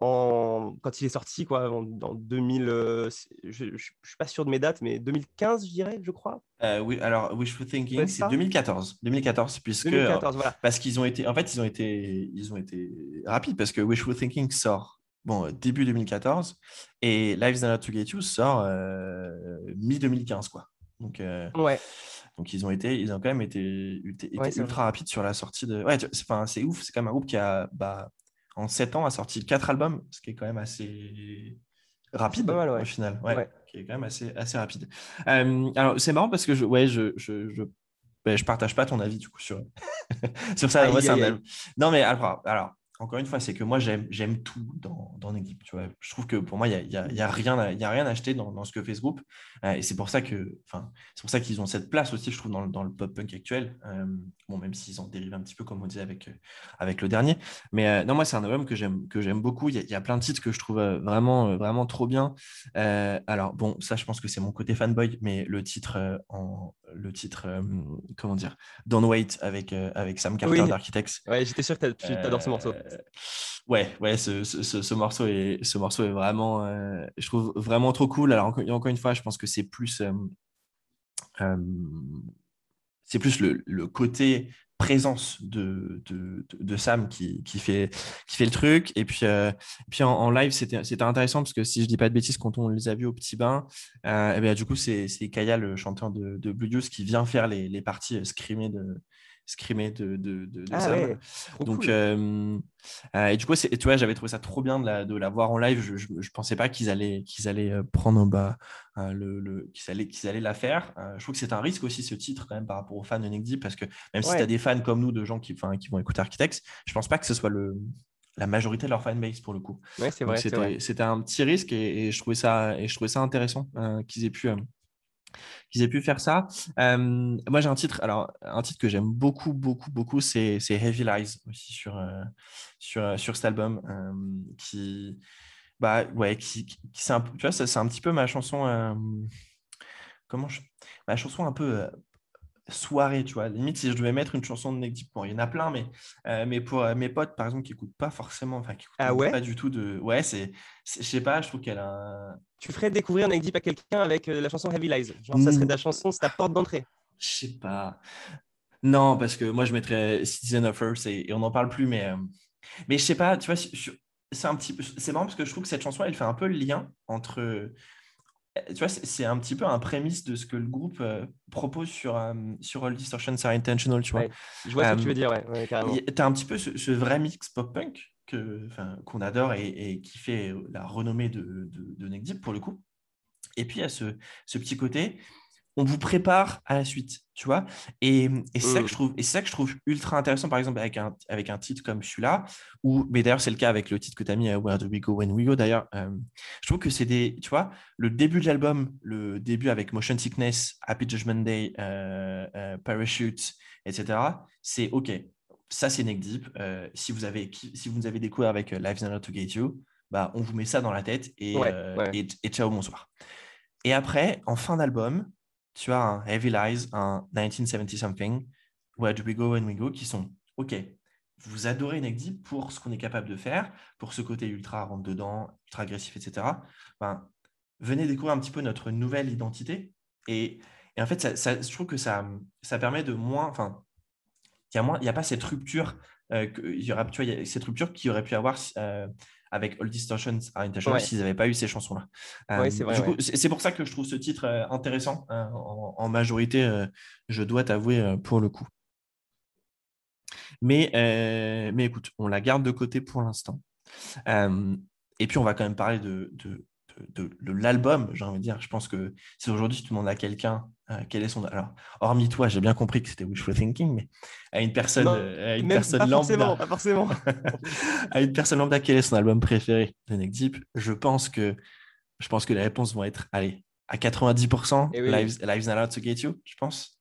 quand il est sorti, quoi, en, 2000, euh, je ne suis pas sûr de mes dates, mais 2015, je dirais, je crois. Euh, oui, alors Wishful Thinking, c'est 2014, 2014, puisque 2014, voilà. parce qu'ils ont été, en fait, ils ont été, ils ont été rapides parce que Wishful Thinking sort bon début 2014 et Lives Not to Get You sort euh, mi 2015, quoi. Donc ouais. Donc ils ont été, ils ont quand même été, ultra rapides sur la sortie de. Ouais, c'est ouf. C'est quand même un groupe qui a bah, en 7 ans, a sorti 4 albums, ce qui est quand même assez rapide au final. Ouais, Qui est quand même assez, assez rapide. Euh, alors, c'est marrant parce que je, ouais, je, je, je, ben, je partage pas ton avis du coup sur, sur ça. Non, mais alors, alors encore une fois, c'est que moi, j'aime tout dans, dans l'équipe. Tu vois. Je trouve que pour moi, il n'y a, y a, rien à, y a rien à acheter dans, dans ce que fait ce groupe. Euh, et c'est pour ça que, c'est pour ça qu'ils ont cette place aussi, je trouve, dans, dans le pop punk actuel. Euh, bon, même s'ils en dérivent un petit peu, comme on disait avec, euh, avec le dernier. Mais non, moi, c'est un album que j'aime, beaucoup. Il y, a, plein de titres que je trouve vraiment, vraiment trop bien. alors, bon, ça, je pense que c'est mon côté fanboy, mais le titre, en, le titre comment dire, Don't Wait avec, avec Sam Carter d'Architects. Ouais, j'étais sûr que tu adores ce morceau ouais, ouais, ce, ce, morceau est, ce morceau est vraiment, euh, je trouve vraiment trop cool. Alors encore, une fois, je pense que c'est plus, euh, euh, c'est plus le, côté présence de, de, Sam qui, qui, fait, qui fait le truc. Et puis, puis en, live, c'était intéressant parce que si je dis pas de bêtises, quand on les a vus au Petit Bain, et bien, du coup, c'est Kaya, le chanteur de, de Blue Juice, qui vient faire les, les parties scrimées de, screamé de, de, de, Ah Sam. ouais, trop Donc, cool. euh, euh, et du coup, c'est- tu vois, j'avais trouvé ça trop bien de la, de la voir en live. Je, je pensais pas qu'ils allaient, qu'ils allaient euh, prendre bah, le, le- qu'ils allaient, qu'ils allaient la faire. Euh, je trouve que c'est un risque aussi ce titre quand même par rapport aux fans de Deep parce que même si tu as des fans comme nous de gens qui, qui vont écouter Architects, je pense pas que ce soit le, la majorité de leur fanbase pour le coup. Ouais, c'est vrai. C'était, un petit risque et, et je trouvais ça, et je trouvais ça intéressant qu'ils aient pu. Qu'ils aient pu faire ça. Euh, moi, j'ai un titre, alors un titre que j'aime beaucoup, beaucoup, beaucoup, c'est, Heavy Lies aussi sur, euh, sur, euh, sur cet album, qui, bah, ouais, qui, c'est un, tu vois, c'est un petit peu ma chanson, comment je, ma chanson un peu soirée, tu vois. Limite, si je devais mettre une chanson de Nick Deep, bon, il y en a plein, mais, euh, mais pour euh, mes potes, par exemple, qui n'écoutent pas forcément, enfin, qui écoutent Ah ouais? pas du tout de, ouais, c'est, je sais pas, je trouve qu'elle a un- Tu ferais découvrir Nick Deep à quelqu'un avec euh, la chanson Heavy Lies. Genre, ça serait Mm. ta chanson, c'est ta porte d'entrée. Je sais pas. Non, parce que moi, je mettrais Citizen of Earth et, et on n'en parle plus, mais, mais je sais pas, tu vois, c'est un petit peu, c'est marrant parce que je trouve que cette chanson, elle fait un peu le lien entre, tu vois, c'est un petit peu un prémisse de ce que le groupe euh, propose sur, euh, sur All Distortions Are Intentional, tu vois. Ouais, Je vois ce que tu Euh, veux dire, ouais, ouais, carrément. Tu as un petit peu ce, ce vrai mix pop-punk qu'on adore et, et qui fait la renommée de, de, de Neck Deep pour le coup. Et puis, il y a ce, ce petit côté, on vous prépare à la suite, tu vois? Et, et c'est ça que je trouve, et c'est ça que je trouve ultra intéressant, par exemple, avec un, avec un titre comme celui-là, ou, mais d'ailleurs, c'est le cas avec le titre que tu as mis, euh, Where Do We Go When We Go, d'ailleurs. euh, je trouve que c'est des, tu vois, le début de l'album, le début avec Motion Sickness, Happy Judgment Day, euh, euh, Parachute, etc., c'est OK. Ça, c'est Neck Deep. Si, vous avez, si vous nous avez découvert avec Life's Not to Get You, bah, on vous met ça dans la tête et, Ouais, ouais. et, et ciao, bonsoir. Et après, en fin d'album, tu as un Heavy Lies, un 1970 Something, Where Do We Go When We Go, qui sont OK. Vous adorez Deep pour ce qu'on est capable de faire, pour ce côté ultra rentre dedans, ultra agressif, etc. Ben, venez découvrir un petit peu notre nouvelle identité. Et, en fait, je trouve que ça, permet de moins. Enfin, il n'y a, pas cette rupture. euh, tu vois, y cette rupture qu'il aurait pu avoir euh, avec All Distortions Are Intentional Ouais. s'ils n'avaient pas eu ces chansons-là. Ouais, Euh, c'est vrai, ouais. pour ça que je trouve ce titre euh, intéressant euh, en, en majorité, je dois t'avouer pour le coup. Mais, euh, mais écoute, on la garde de côté pour l'instant. Euh, et puis, on va quand même parler de, de, de, de- de l'album, j'ai envie de dire. Je pense que si aujourd'hui tu demandes à quelqu'un euh, quel est son. Alors, hormis toi, j'ai bien compris que c'était wishful thinking, mais à une personne, Non, euh, à une personne pas forcément, lambda, pas forcément. à une personne lambda, quel est son album préféré de Neck Deep? Je pense que je pense que les réponses vont être, allez, à 90%, Eh oui. Lives, Lives Not Allowed to Get You, je pense.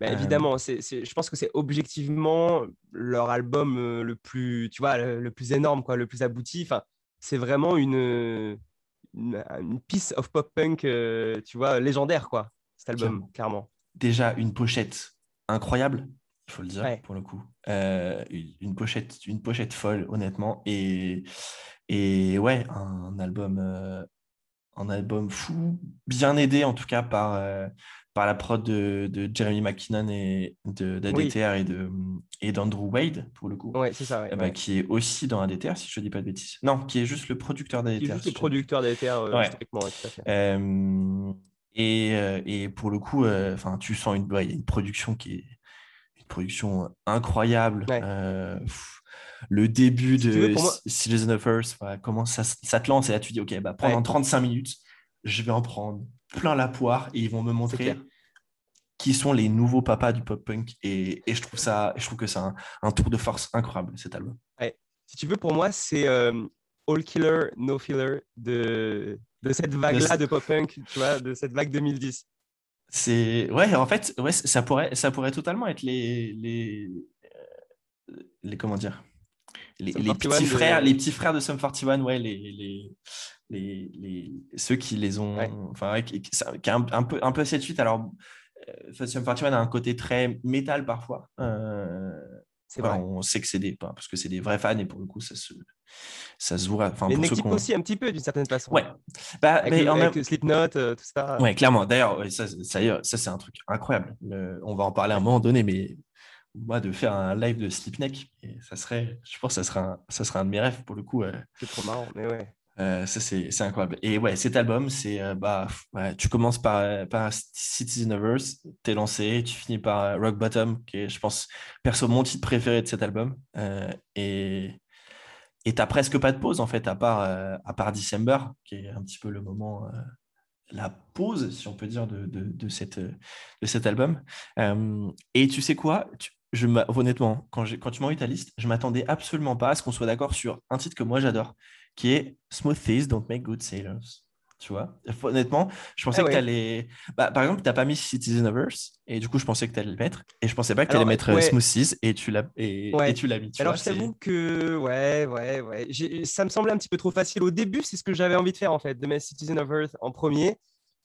Bah, Euh, évidemment, c'est, c'est- je pense que c'est objectivement leur album le plus, tu vois, le, le plus énorme, quoi, le plus abouti. Enfin, c'est vraiment une, une, une piece of pop punk, euh, tu vois, légendaire, quoi, cet album, Clairement. Déjà, une pochette incroyable, il faut le dire, Ouais. pour le coup. Euh, une, pochette, une pochette folle, honnêtement. Et, et ouais, un album, euh, un album fou, bien aidé en tout cas par, euh, par la prod de, de Jeremy McKinnon et d'ADTR et, de, et d'Andrew Wade, pour le coup. Ouais, c'est ça. ouais, Eh ben, ouais. qui est aussi dans ADTR, si je ne dis pas de bêtises. Non, qui est juste le producteur d'ADTR. juste si le producteur d'ATR, euh, Ouais. historiquement, ouais, tout à fait. Euh, et, euh, et pour le coup, euh, enfin, tu sens une, ouais, il y a une production qui est une production incroyable. Ouais. Euh, pff, le début Si de moi- Citizen of Earth, comment ça, ça te lance et là tu dis, ok, bah, pendant Ouais. 35 minutes, je vais en prendre plein la poire et ils vont me montrer qui sont les nouveaux papas du pop punk et, et je trouve ça, je trouve que c'est un, un tour de force incroyable cet album. Si tu veux, pour moi, c'est euh, All Killer, No Filler de, de cette vague-là de pop punk, tu vois, de cette vague 2010. C'est ouais, en fait, ouais, ça pourrait, ça pourrait totalement être les, les, euh, les comment dire, les, les 41 petits de- frères, les petits frères de Sum 41, ouais, les, les, les, les- ceux qui les ont, Ouais. enfin, ouais, qui, qui- a un, un peu, un peu cette suite. Alors, euh, Sum 41 a un côté très métal parfois. Euh, C'est enfin, vrai. on sait que c'est des, parce que c'est des vrais fans et pour le coup, ça se, ça se voit. Enfin, Mais aussi, un petit peu, d'une certaine façon. Ouais. Bah, Avec, mais le, en avec même- Slipknot, euh, tout ça. Ouais, clairement. D'ailleurs, ouais, ça, ça, c'est un truc incroyable. Le- on va en parler à un moment donné, mais moi, de faire un live de Slipneck, et ça serait, je pense que ça serait un, ça un de mes rêves pour le coup. euh, C'est trop marrant, mais ouais. Ça, c'est incroyable. Et ouais, cet album, c'est. bah, tu commences par, par Citizen of t'es lancé, tu finis par Rock Bottom, qui est, je pense, perso, mon titre préféré de cet album. et et t'as presque pas de pause, en fait, à part, à part December, qui est un petit peu le moment la pause, si on peut dire, de, de, cette, de cet album. Euh, et tu sais quoi? Je Honnêtement, quand, quand tu m'as eu ta liste, je m'attendais absolument pas à ce qu'on soit d'accord sur un titre que moi j'adore, qui est Smooth Thieves Don't Make Good Sailors. Tu vois, honnêtement, je pensais ah que tu allais. Bah, par exemple, tu n'as pas mis Citizen of Earth, et du coup, je pensais que tu allais le mettre. Et je pensais pas que tu allais mettre euh, Smoothies, et tu l'as et, tu l'as mis. Alors, je t'avoue que, ouais, ouais, ouais. Ça me semblait un petit peu trop facile. Au début, c'est ce que j'avais envie de faire, en fait, de mettre Citizen of Earth en premier.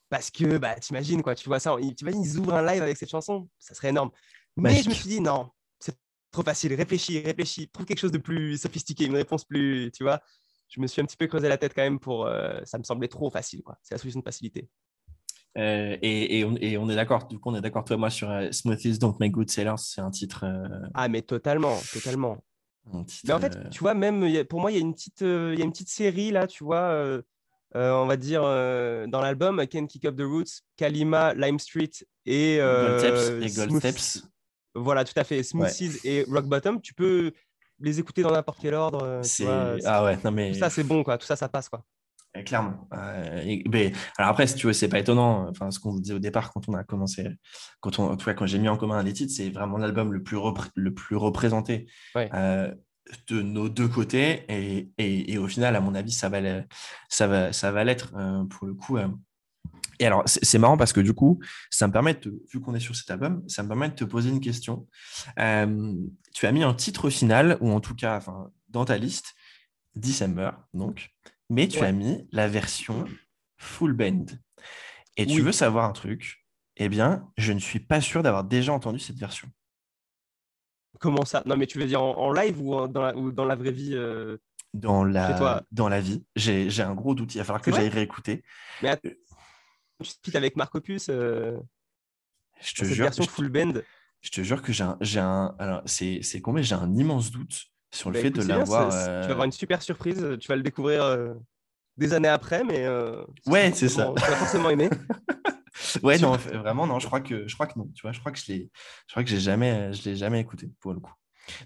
Parce que, bah, t'imagines, quoi, tu vois ça, t'imagines, ils ouvrent un live avec cette chanson, ça serait énorme. Mais je me suis dit, non, c'est trop facile, réfléchis, réfléchis, trouve quelque chose de plus sophistiqué, une réponse plus, tu vois je me suis un petit peu creusé la tête quand même pour. Euh, ça me semblait trop facile. Quoi. C'est la solution de facilité. Euh, et, on, est d'accord, du coup, on est d'accord, toi et moi, sur euh, Smoothies Don't Make Good Sellers, c'est un titre. Ah, mais totalement, totalement. mais en fait, tu vois, même pour moi, il y, a une petite, il y a une petite série là, tu vois, on va dire, dans l'album Can Kick Up the Roots, Kalima, Lime Street et, Gold Steps. Voilà, tout à fait. Smoothies et Rock Bottom. Tu peux les écouter dans n'importe quel ordre. Euh, ah ouais, non mais. Tout ça, c'est bon, quoi. Tout ça, ça passe, quoi. Clairement. Euh, mais, alors après, si tu veux, c'est pas étonnant. Enfin, ce qu'on vous disait au départ quand on a commencé, quand on, en tout cas, quand j'ai mis en commun les titres, c'est vraiment l'album le plus le plus représenté euh, de nos deux côtés. Et, et, et, au final, à mon avis, ça va, ça va, ça va l'être pour le coup. Et alors, c'est marrant parce que du coup, ça me permet, de, vu qu'on est sur cet album, ça me permet de te poser une question. Euh, tu as mis un titre final, ou en tout cas, enfin, dans ta liste, December, donc, mais tu as mis la version full band. Et tu veux savoir un truc Eh bien, je ne suis pas sûr d'avoir déjà entendu cette version. Comment ça? Non, mais tu veux dire en, live ou, dans la, ou, dans la, vraie vie euh, dans la, dans la vie. J'ai un gros doute. Il va falloir que j'aille réécouter. Mais tu avec Marc Opus euh, je te jure, version full band. Je te jure que j'ai un, j'ai un alors c'est c'est combien j'ai un immense doute sur le bah, fait de l'avoir. Euh, tu vas avoir une super surprise. Tu vas le découvrir euh, des années après, mais ouais, c'est ça. Tu vas forcément aimer. ouais, non, vraiment non. Je crois que je crois que non. Tu vois, je crois que je l'ai, je crois que j'ai jamais, je l'ai jamais écouté pour le coup.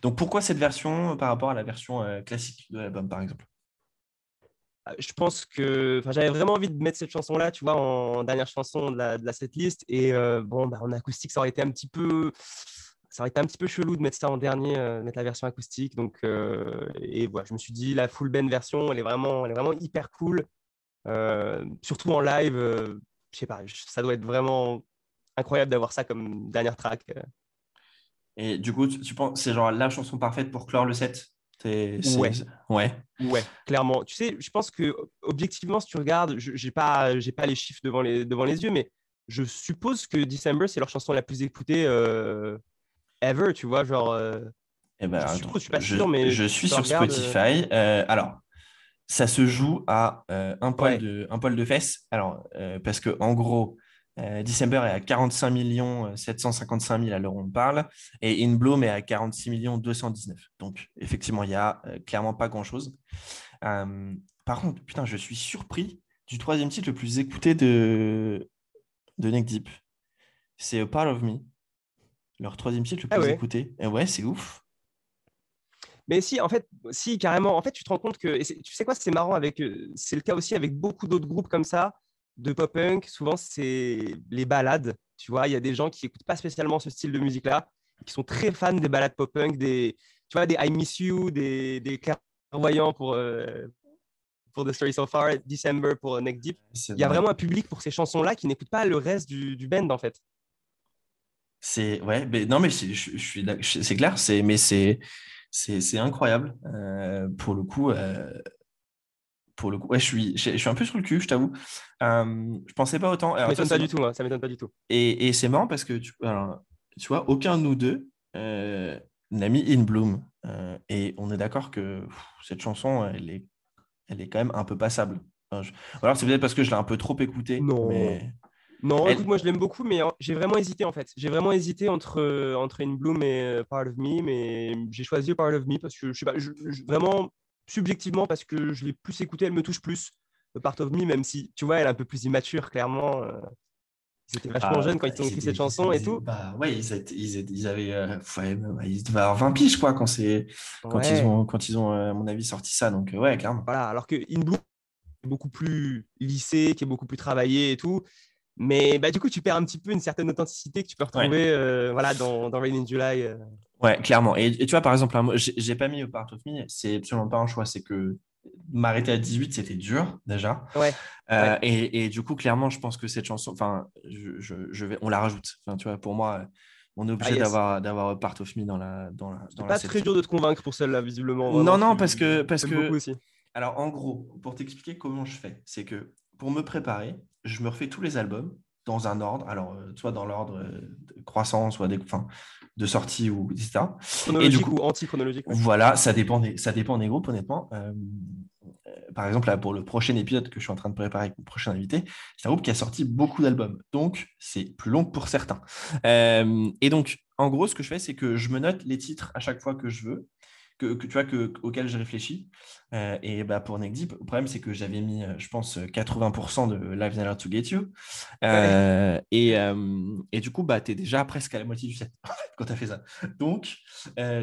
Donc pourquoi cette version par rapport à la version classique de l'album, par exemple? Je pense que j'avais vraiment envie de mettre cette chanson-là, tu vois, en dernière chanson de la, setlist. Et euh, bon, bah, en acoustique, ça aurait été un petit peu, ça aurait été un petit peu chelou de mettre ça en dernier, euh, mettre la version acoustique. Donc, euh, et voilà, je me suis dit, la full band version, elle est vraiment, elle est vraiment hyper cool. surtout en live, je sais pas, ça doit être vraiment incroyable d'avoir ça comme dernière track. Et du coup, tu penses, c'est genre la chanson parfaite pour clore le set? Ouais. ouais. Ouais, clairement. Tu sais, je pense que objectivement, si tu regardes, je n'ai pas, pas les chiffres devant les, devant les yeux, mais je suppose que December, c'est leur chanson la plus écoutée euh, ever, tu vois, genre. Euh, eh ben, je suppose, suis pas sûr, mais. Je suis sur Spotify. Euh, alors, ça se joue à un, poil de, un poil de fesses. Alors, parce que en gros, euh, December est à 45 millions 755 000 à l'heure où on parle et In Bloom est à 46 millions 219. Donc effectivement, il n'y a euh, clairement pas grand-chose. Euh, par contre, putain, je suis surpris du troisième titre le plus écouté de, de Neck Deep. C'est A Part of Me, leur troisième titre le ah plus écouté. Et ouais, c'est ouf. Mais si, en fait, si, carrément. En fait, tu te rends compte que. tu sais quoi, c'est marrant avec. C'est le cas aussi avec beaucoup d'autres groupes comme ça de pop-punk, souvent, c'est les balades. Tu vois, il y a des gens qui n'écoutent pas spécialement ce style de musique-là, qui sont très fans des balades pop-punk, des, tu vois, des I Miss You, des, des clairvoyants pour, euh, pour The Story So Far, December pour Neck Deep. Il y a vraiment un public pour ces chansons-là qui n'écoute pas le reste du, du band, en fait. C'est ouais, mais non, mais je, c'est clair, c'est mais c'est c'est incroyable euh, pour le coup. Euh, pour le coup, ouais, je suis, je, suis un peu sur le cul, je t'avoue. Euh, je pensais pas autant. ça m'étonne pas du tout, hein, ça m'étonne pas du tout. Et, et c'est marrant parce que tu, tu, vois, aucun de nous deux euh, n'a mis In Bloom. Euh, et on est d'accord que cette chanson, elle est, elle est quand même un peu passable. Alors, c'est peut-être parce que je l'ai un peu trop écoutée. Non. Mais... Non, écoute, moi je l'aime beaucoup, mais j'ai vraiment hésité en fait. J'ai vraiment hésité entre, entre In Bloom et Part of Me, mais j'ai choisi Part of Me parce que je sais pas, vraiment, subjectivement, parce que je l'ai plus écouté, elle me touche plus. Part of Me, même si, tu vois, elle est un peu plus immature, clairement. Euh, ils étaient vachement ah, jeunes quand ils ont écrit cette chanson et tout. Bah ouais, ils, ils, ils avaient. Euh, ils devaient avoir 20 piges, quoi, quand, quand, ils ont, quand ils ont, à mon avis, sorti ça. Donc, ouais, clairement. Voilà, alors que In Blue est beaucoup plus lissé, qui est beaucoup plus travaillé et tout. Mais bah, du coup, tu perds un petit peu une certaine authenticité que tu peux retrouver euh, voilà, dans, dans Rain in July. Euh. Ouais, clairement. Et, tu vois, par exemple, j'ai pas mis au Part of Me, c'est absolument pas un choix. C'est que m'arrêter à 18, c'était dur déjà. Ouais. Euh, et, et, du coup, clairement, je pense que cette chanson, enfin, je, je, vais, on la rajoute. Enfin, tu vois, pour moi, on est obligé ah, d'avoir d'avoir Part of Me dans la dans la. Pas très dur de te convaincre pour celle-là, visiblement. non, non, parce que parce que. Aussi. Alors, en gros, pour t'expliquer comment je fais, c'est que pour me préparer, je me refais tous les albums dans un ordre, alors euh, soit dans l'ordre euh, de croissance, soit des, enfin, de sortie ou etc. Chronologique et du coup, ou anti-chronologique. Voilà, ça dépend des, ça dépend des groupes honnêtement. Euh, par exemple, là, pour le prochain épisode que je suis en train de préparer avec mon prochain invité, c'est un groupe qui a sorti beaucoup d'albums, donc c'est plus long pour certains. et donc, en gros, ce que je fais, c'est que je me note les titres à chaque fois que je veux que, tu vois, que, auquel je réfléchis. Euh, et bah, pour Neck Deep, le problème, c'est que j'avais mis, euh, je pense, 80% de Live Never to Get You. Euh, et, et, du coup, bah, tu es déjà presque à la moitié du set quand tu as fait ça. Donc,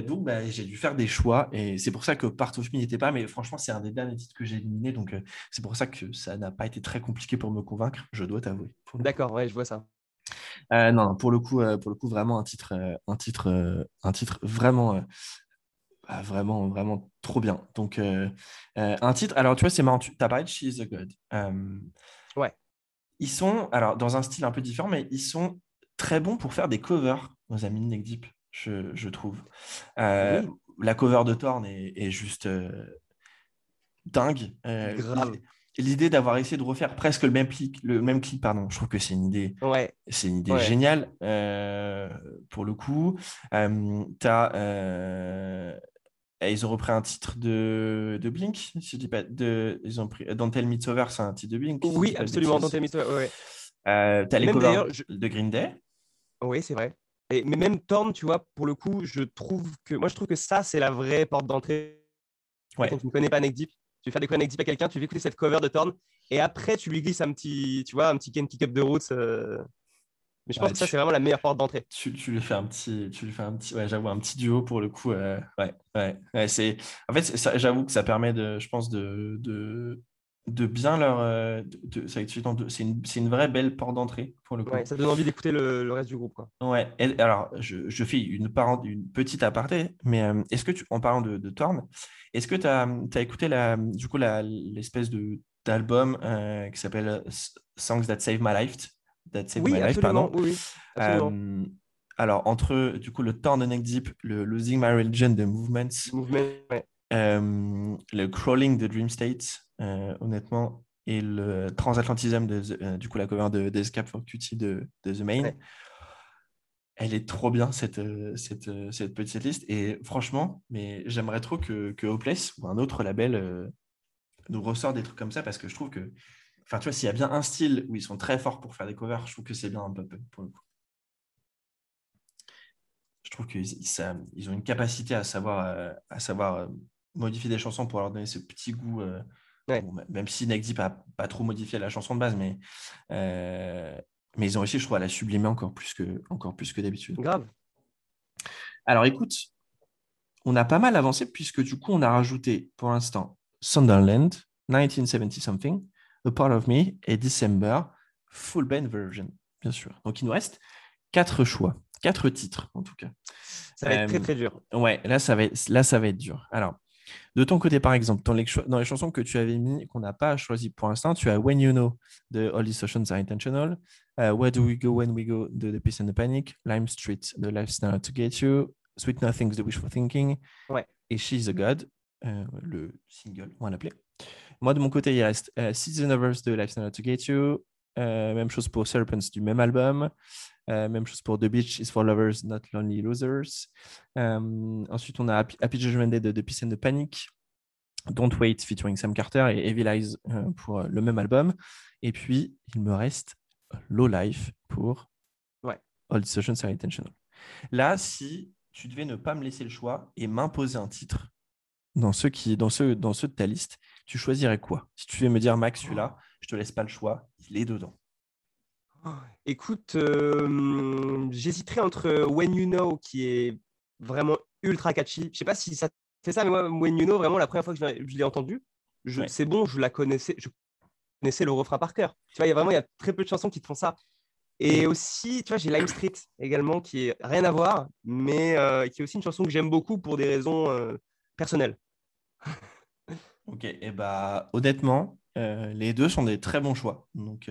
donc bah, j'ai dû faire des choix. Et c'est pour ça que Part of Me n'était pas. Mais franchement, c'est un des derniers titres que j'ai éliminé. Donc, c'est pour ça que ça n'a pas été très compliqué pour me convaincre, je dois t'avouer. D'accord, ouais, je vois ça. non, pour le coup, pour le coup, vraiment un titre, un titre, un titre vraiment ah, vraiment, vraiment trop bien. Donc, euh, euh, un titre. Alors, tu vois, c'est marrant. Tu as parlé de She is a God. Euh, ouais. Ils sont, alors, dans un style un peu différent, mais ils sont très bons pour faire des covers, nos amis de Neck Deep, je, je trouve. La cover de Thorn est, est juste dingue. Grave. L'idée d'avoir essayé de refaire presque le même clip, le même clip, pardon, je trouve que c'est une idée, ouais. c'est une idée géniale pour le coup. tu as ils ont repris un titre de, de Blink, si je dis pas. De, ils ont pris Don't Tell Me Over, c'est un titre de Blink. Oui, absolument, Don't Tell Me Over, ouais. Euh, T'as les covers de Green Day. Oui, c'est vrai. Et, mais même Torn, tu vois, pour le coup, je trouve que moi, je trouve que ça, c'est la vraie porte d'entrée. Ouais. Quand tu ne connais pas Neck Deep, tu veux faire des Neck Deep à quelqu'un, tu veux écouter cette cover de Torn, et après, tu lui glisses un petit, tu vois, un petit Ken Kick Up de Roots. Euh, mais je pense que ça, c'est vraiment la meilleure porte d'entrée. Tu, tu, lui fais un petit, tu lui fais un petit, ouais, j'avoue, un petit duo pour le coup. Euh, ouais, ouais, ouais c'est, en fait, j'avoue que ça permet de, je pense, de, de, de bien leur, euh, de, c'est une, une, vraie belle porte d'entrée pour le coup. Ouais, ça donne envie d'écouter le, le, reste du groupe, quoi. Ouais. alors, je, je fais une, une petite aparté, mais euh, est-ce que tu, en parlant de, de Torn, est-ce que tu as, as, écouté la, du coup, l'espèce de d'album qui s'appelle Songs That Save My Life? Oui, absolument, Oui, euh, alors, entre du coup le Torn Neck Deep, le Losing My Religion de Movements, euh, le Crawling de Dream State, euh, honnêtement, et le Transatlantism, de, du coup la cover de, Escape for Cutie de, The Main. Elle est trop bien cette, cette, cette, petite liste. Et franchement, mais j'aimerais trop que, que Hopeless ou un autre label nous ressort des trucs comme ça parce que je trouve que Enfin, tu vois, s'il y a bien un style où ils sont très forts pour faire des covers, je trouve que c'est bien un pop pour le coup. Je trouve qu'ils ils ont une capacité à savoir, euh, à savoir euh, modifier des chansons pour leur donner ce petit goût. Euh, même si Deep n'a pas trop modifié la chanson de base, mais, mais ils ont réussi, je trouve, à la sublimer encore plus que, encore plus que d'habitude. Grave. Alors écoute, on a pas mal avancé puisque du coup, on a rajouté pour l'instant Sunderland, 1970 something, A Part of Me et December, full band version, bien sûr. Donc il nous reste quatre choix, quatre titres en tout cas. Ça va être très très dur. Euh, ouais, là ça va être, là ça va être dur. Alors, de ton côté par exemple, dans les, dans les chansons que tu avais mis, qu'on n'a pas choisi pour l'instant, tu as When You Know de All These Oceans Are Intentional, uh, Where Do We Go When We Go de The Peace and the Panic, Lime Street de Life's Now to Get You, Sweet Nothings de Wishful Thinking, ouais. et She's a God, euh, le single, on va l'appeler. Moi, de mon côté, il reste uh, Season of de Life's Not to Get You. Euh, même chose pour Serpents du même album. Euh, même chose pour The Beach is for Lovers, Not Lonely Losers. ensuite, on a Happy, Judgment Day de, de Peace and the Panic. Don't Wait featuring Sam Carter et Evil Eyes pour le même album. Et puis, il me reste Low Life pour ouais. All Decisions Are Intentional. Là, si tu devais ne pas me laisser le choix et m'imposer un titre, dans ceux, qui, dans, ceux, dans ceux de ta liste, tu choisirais quoi? Si tu veux me dire, Max, celui-là, je te laisse pas le choix, il est dedans. Écoute, j'hésiterais entre When You Know, qui est vraiment ultra catchy. Je sais pas si ça fait ça, mais moi, When You Know, vraiment, la première fois que je l'ai entendu, c'est bon, je la connaissais, je connaissais le refrain par cœur. Tu vois, il y a vraiment y a très peu de chansons qui te font ça. Et aussi, tu vois, j'ai Lime Street également, qui est rien à voir, mais euh, qui est aussi une chanson que j'aime beaucoup pour des raisons euh, personnelles. Ok, et bah honnêtement, euh, les deux sont des très bons choix. Donc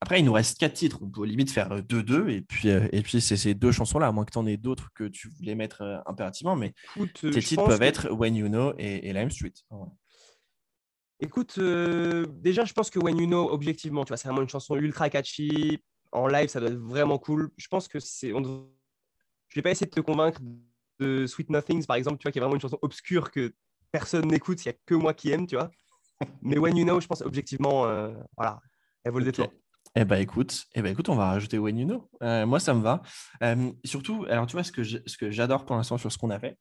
après, il nous reste quatre titres. On peut limite faire 2-2 et puis, et puis c'est ces deux chansons-là, à moins que tu en aies d'autres que tu voulais mettre impérativement. Mais tes titres peuvent être When You Know et, Lime Street. Écoute, euh, déjà, je pense que When You Know, objectivement, tu vois, c'est vraiment une chanson ultra catchy. En live, ça doit être vraiment cool. Je pense que c'est. On... Je vais pas essayer de te convaincre de Sweet Nothings, par exemple, tu vois, qui est vraiment une chanson obscure que personne n'écoute, il n'y a que moi qui aime, tu vois. Mais When You Know, je pense objectivement, euh, voilà, elle vaut le détour. Eh ben écoute, eh ben écoute, on va rajouter When You Know. Euh, moi, ça me va. surtout, alors tu vois, ce que j'adore pour l'instant sur ce qu'on a fait,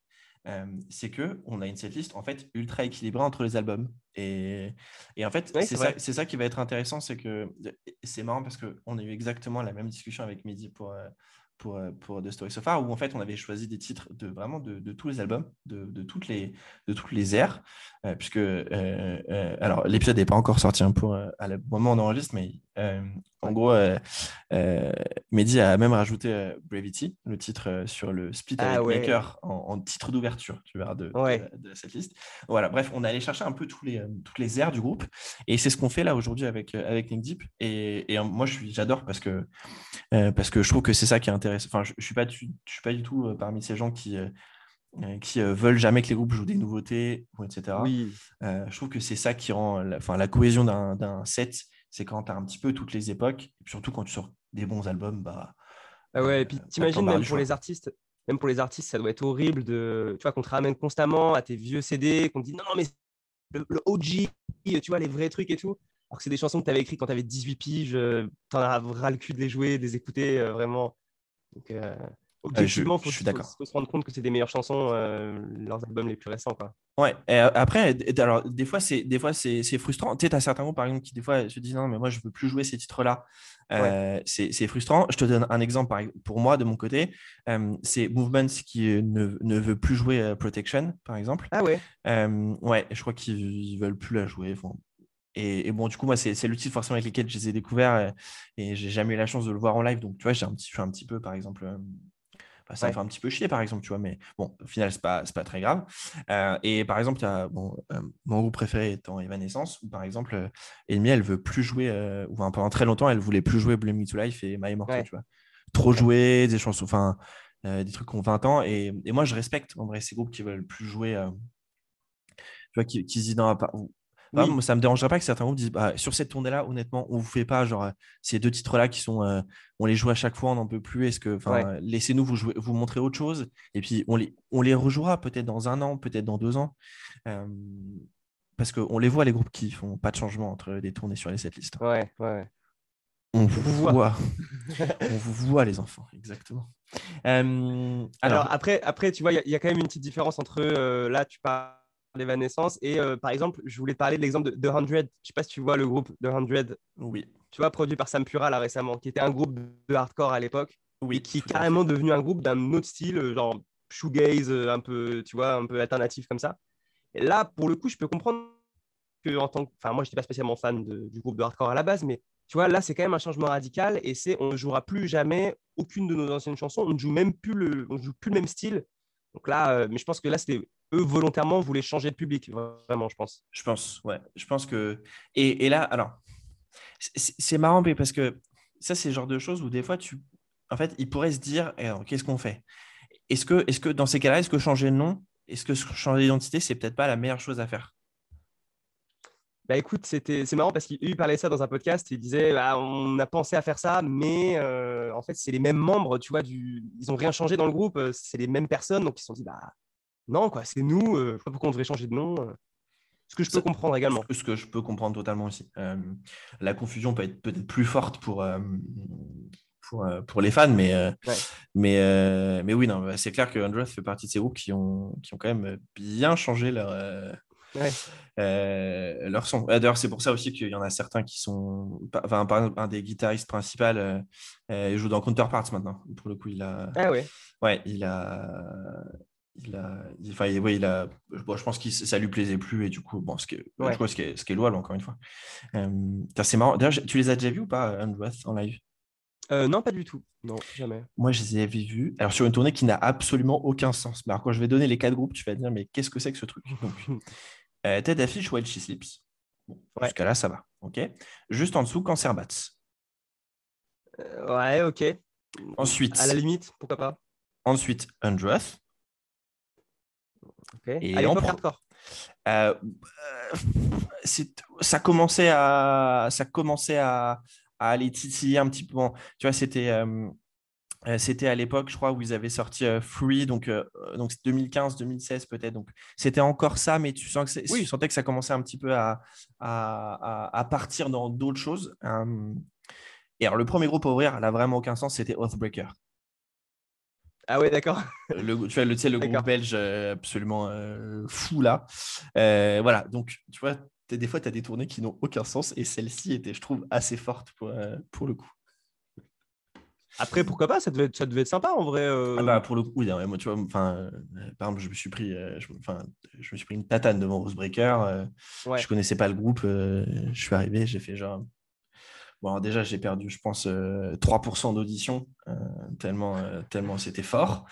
c'est que on a une setlist en fait ultra équilibrée entre les albums. Et, et en fait, c'est ça, ça, qui va être intéressant, c'est que c'est marrant parce qu'on a eu exactement la même discussion avec Midi pour, euh, pour, euh, pour The Story So Far, où en fait on avait choisi des titres de vraiment de, tous les albums, de, toutes, les, de toutes les aires, euh, puisque alors l'épisode n'est pas encore sorti hein, pour à le moment où on enregistre, mais en gros, Mehdi a même rajouté Bravity, le titre sur le split ah avec Maker en, titre d'ouverture, tu verras, de, de, cette liste. Voilà, bref, on a allé chercher un peu tous les, toutes les aires du groupe, et c'est ce qu'on fait là aujourd'hui avec, avec Nick Deep. Et, et moi, j'adore parce que, parce que je trouve que c'est ça qui est intéressant. Enfin, je ne suis, pas, je suis pas du tout parmi ces gens qui qui veulent jamais que les groupes jouent des nouveautés, etc. Oui. je trouve que c'est ça qui rend la, la cohésion d'un set c'est quand tu as un petit peu toutes les époques, et surtout quand tu sors des bons albums, bah. Ah ouais, et puis euh, t'imagines même pour les artistes, même pour les artistes, ça doit être horrible de, tu vois, qu'on te ramène constamment à tes vieux CD, qu'on te dit non, non, mais le, OG, tu vois, les vrais trucs et tout. Alors que c'est des chansons que tu avais écrites quand tu avais 18 piges, euh, tu en as ras le cul de les jouer, de les écouter, euh, vraiment. Donc, objectivement, il faut, se rendre compte que c'est des meilleures chansons, euh, leurs albums les plus récents. Quoi. Ouais, et euh, après, alors, des fois, c'est, des fois, c'est, frustrant. Tu sais, as certains groupes, par exemple, qui des fois se disent non, mais moi, je veux plus jouer ces titres-là. Euh, c'est, frustrant. Je te donne un exemple pour moi, de mon côté. c'est Movements qui ne, ne, veut plus jouer Protection, par exemple. Ah ouais Ouais, je crois qu'ils veulent plus la jouer. Et, bon, du coup, moi, c'est, le titre forcément avec lequel je les ai découverts et, et j'ai jamais eu la chance de le voir en live. Donc, tu vois, j'ai un petit, je suis un petit peu, par exemple, bah, ça me fait un petit peu chier, par exemple, tu vois, mais bon, au final, c'est pas, pas très grave. Euh, et par exemple, bon, euh, mon groupe préféré étant Evanescence, où par exemple, euh, Amy, elle veut plus jouer, ou enfin, pendant très longtemps, elle voulait plus jouer Blame Me to Life et My Immortal, tu vois. Trop jouer, des chansons, enfin, des trucs qui ont 20 ans. Et, et, moi, je respecte en vrai ces groupes qui veulent plus jouer, tu vois, qui, qui se disent, non, ça ne ça me dérangerait pas que certains groupes disent bah, sur cette tournée-là, honnêtement, on vous fait pas genre ces deux titres-là qui sont, euh, on les joue à chaque fois, on n'en peut plus. Est-ce que, laissez-nous vous jouer, vous montrer autre chose et puis on les, on les rejouera peut-être dans un an, peut-être dans deux ans, parce qu'on les voit les groupes qui font pas de changement entre des tournées sur les setlists. Ouais, ouais. On vous voit. on vous voit, les enfants, exactement. alors... après, après, tu vois, il y, a quand même une petite différence entre euh, là, tu parles l'évanescence. Et euh, par exemple, je voulais te parler de l'exemple de The 100. Je sais pas si tu vois le groupe The 100. Oui. Tu vois, produit par Sam Pura là récemment, qui était un groupe de hardcore à l'époque. Oui. Et qui est carrément devenu un groupe d'un autre style, euh, genre shoegaze, euh, un peu, tu vois, un peu alternatif comme ça. Et là, pour le coup, je peux comprendre que en tant que. Enfin, moi, je n'étais pas spécialement fan du groupe de hardcore à la base, mais tu vois, là, c'est quand même un changement radical et c'est on ne jouera plus jamais aucune de nos anciennes chansons. On ne joue même plus le, on joue plus le même style. Donc là, mais je pense que là, c'était eux volontairement voulaient changer de public, vraiment, je pense. Je pense, ouais. Je pense que. Et, là, alors, c'est marrant parce que ça, c'est le genre de choses où des fois, tu. En fait, ils pourraient se dire, eh, qu'est-ce qu'on fait? Est-ce que, est que dans ces cas-là, est-ce que changer de nom, est-ce que changer d'identité, c'est peut-être pas la meilleure chose à faire? Bah écoute, c'était c'est marrant parce qu'il parlait ça dans un podcast. Il disait bah, on a pensé à faire ça, mais euh, en fait c'est les mêmes membres, tu vois, du... ils ont rien changé dans le groupe, euh, c'est les mêmes personnes, donc ils se sont dit bah non, quoi, c'est nous. Euh, je sais pas pourquoi on devrait changer de nom. Euh. Ce que je peux comprendre également. Ce que je peux comprendre totalement aussi. Euh, la confusion peut être peut-être plus forte pour, pour, pour les fans, mais, mais, mais oui, non, bah, c'est clair que Andrew fait partie de ces groupes qui ont, qui ont quand même bien changé leur, leur son. D'ailleurs, c'est pour ça aussi qu'il y en a certains qui sont. Enfin, par exemple, un des guitaristes principaux il joue dans Counterparts maintenant. Pour le coup, il a. Ah ouais. Ouais, il a il a, enfin, il a, je pense que ça lui plaisait plus et du coup, bon, ce qui est, ce qui est, ce qui est louable encore une fois. Euh, c'est marrant. D'ailleurs, tu les as déjà vus ou pas, Andrew en live? Euh, Non, pas du tout. Non, jamais. Moi, je les avais vus. Alors, sur une tournée qui n'a absolument aucun sens. Mais alors, quand je vais donner les quatre groupes, tu vas dire, mais qu'est-ce que c'est que ce truc? Donc, euh, Tête d'affiche, While She Sleeps. Bon, Jusqu'à là, ça va. OK? Juste en dessous, Cancer Bats. Euh, ouais, OK. Ensuite. À la limite, pourquoi pas? Ensuite, Undress. Et à l'époque hardcore. Euh, ça commençait à, ça commençait à, à, aller titiller un petit peu. tu vois, c'était, euh, euh, c'était à l'époque, je crois, où ils avaient sorti Free, donc, donc 2015, 2016 peut-être. Donc c'était encore ça, mais tu sens que oui. tu sentais que ça commençait un petit peu à, à, à partir dans d'autres choses. et alors le premier groupe à ouvrir, n'a vraiment aucun sens, c'était Oathbreaker. Ah ouais, d'accord. Le, tu vois, le, tu sais, le groupe belge euh, absolument euh, fou là. Euh, voilà, donc tu vois, des fois, tu as des tournées qui n'ont aucun sens et celle-ci était, je trouve, assez forte pour, pour le coup. Après, pourquoi pas? Ça devait, être, ça devait être sympa en vrai. Ah bah, pour le coup, oui, moi, tu vois, enfin, par exemple, je me suis pris, je, je me suis pris une tatane devant Rosebreaker. Ouais. Je connaissais pas le groupe. je suis arrivé, j'ai fait genre, Bon, déjà, j'ai perdu, je pense, 3% euh, d'audition, euh, tellement, euh, tellement c'était fort.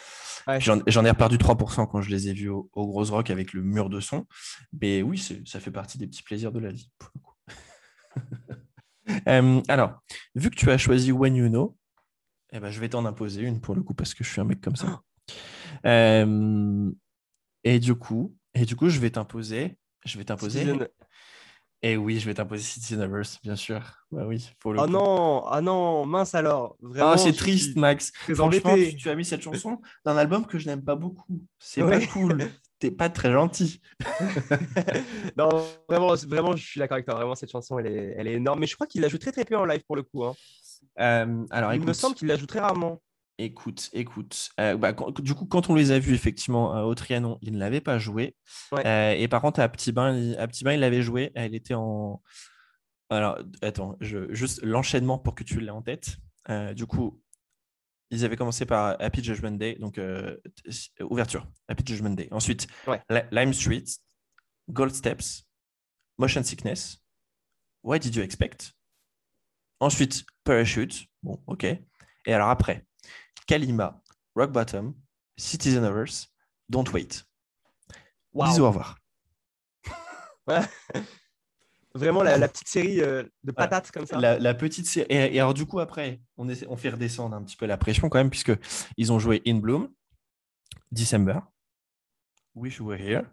J'en ai perdu 3% quand je les ai vus au, au Gros Rock avec le mur de son. Mais oui, ça fait partie des petits plaisirs de la vie. alors, vu que tu as choisi When You Know, eh ben, je vais t'en imposer une pour le coup parce que je suis un mec comme ça. et du coup, et du coup, je vais t'imposer. Je vais t'imposer. Et oui, je vais t'imposer Citizen Universe, bien sûr. Bah oui, pour le oh non, ah non, mince alors. Vraiment, ah, c'est triste, Max. Franchement, tu, as mis cette chanson dans un album que je n'aime pas beaucoup. C'est pas cool. T'es pas très gentil. non, vraiment, vraiment, je suis d'accord avec toi. Vraiment, cette chanson, elle est, elle est énorme. Mais je crois qu'il la joue très très peu en live pour le coup. Hein. Euh, alors, il me semble qu'il la joue très rarement. Écoute, écoute. Euh, bah, du coup, quand on les a vus effectivement euh, au Trianon, il ne l'avait pas joué. Euh, et par contre, à Petit Bain, il, à Petit Bain, il l'avait joué. Elle était en. Alors, attends, je, juste l'enchaînement pour que tu l'aies en tête. du coup, ils avaient commencé par Happy Judgment Day, donc ouverture, Happy Judgment Day. Ensuite, Lime Street, Gold Steps, Motion Sickness, Why Did You Expect? Ensuite, Parachute, bon, ok. Et alors après, Kalima, Rock Bottom, Citizen of Earth, Don't Wait. Bisous, au revoir. Vraiment la, petite série euh, de patates comme ça. La, petite série. Et, alors, du coup, après, on, on fait redescendre un petit peu la pression quand même, puisqu'ils ont joué In Bloom, December, Wish You Were Here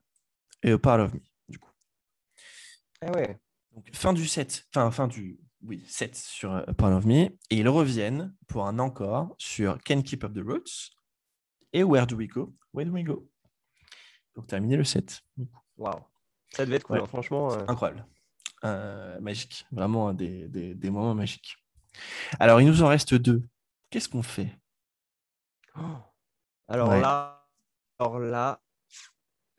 et A Part of Me, du coup. Ah ouais. Donc, fin du set, fin, fin du, oui, 7 sur euh, Part of Me. Et ils reviennent pour un encore sur Can Keep Up the Roots et Where Do We Go? Where Do We Go? Donc, terminer le 7. Waouh, ça devait être cool, hein, franchement. Euh. Incroyable. Euh, magique, vraiment des, des, moments magiques. Alors, il nous en reste deux. Qu'est-ce qu'on fait? Oh. Alors là, alors là,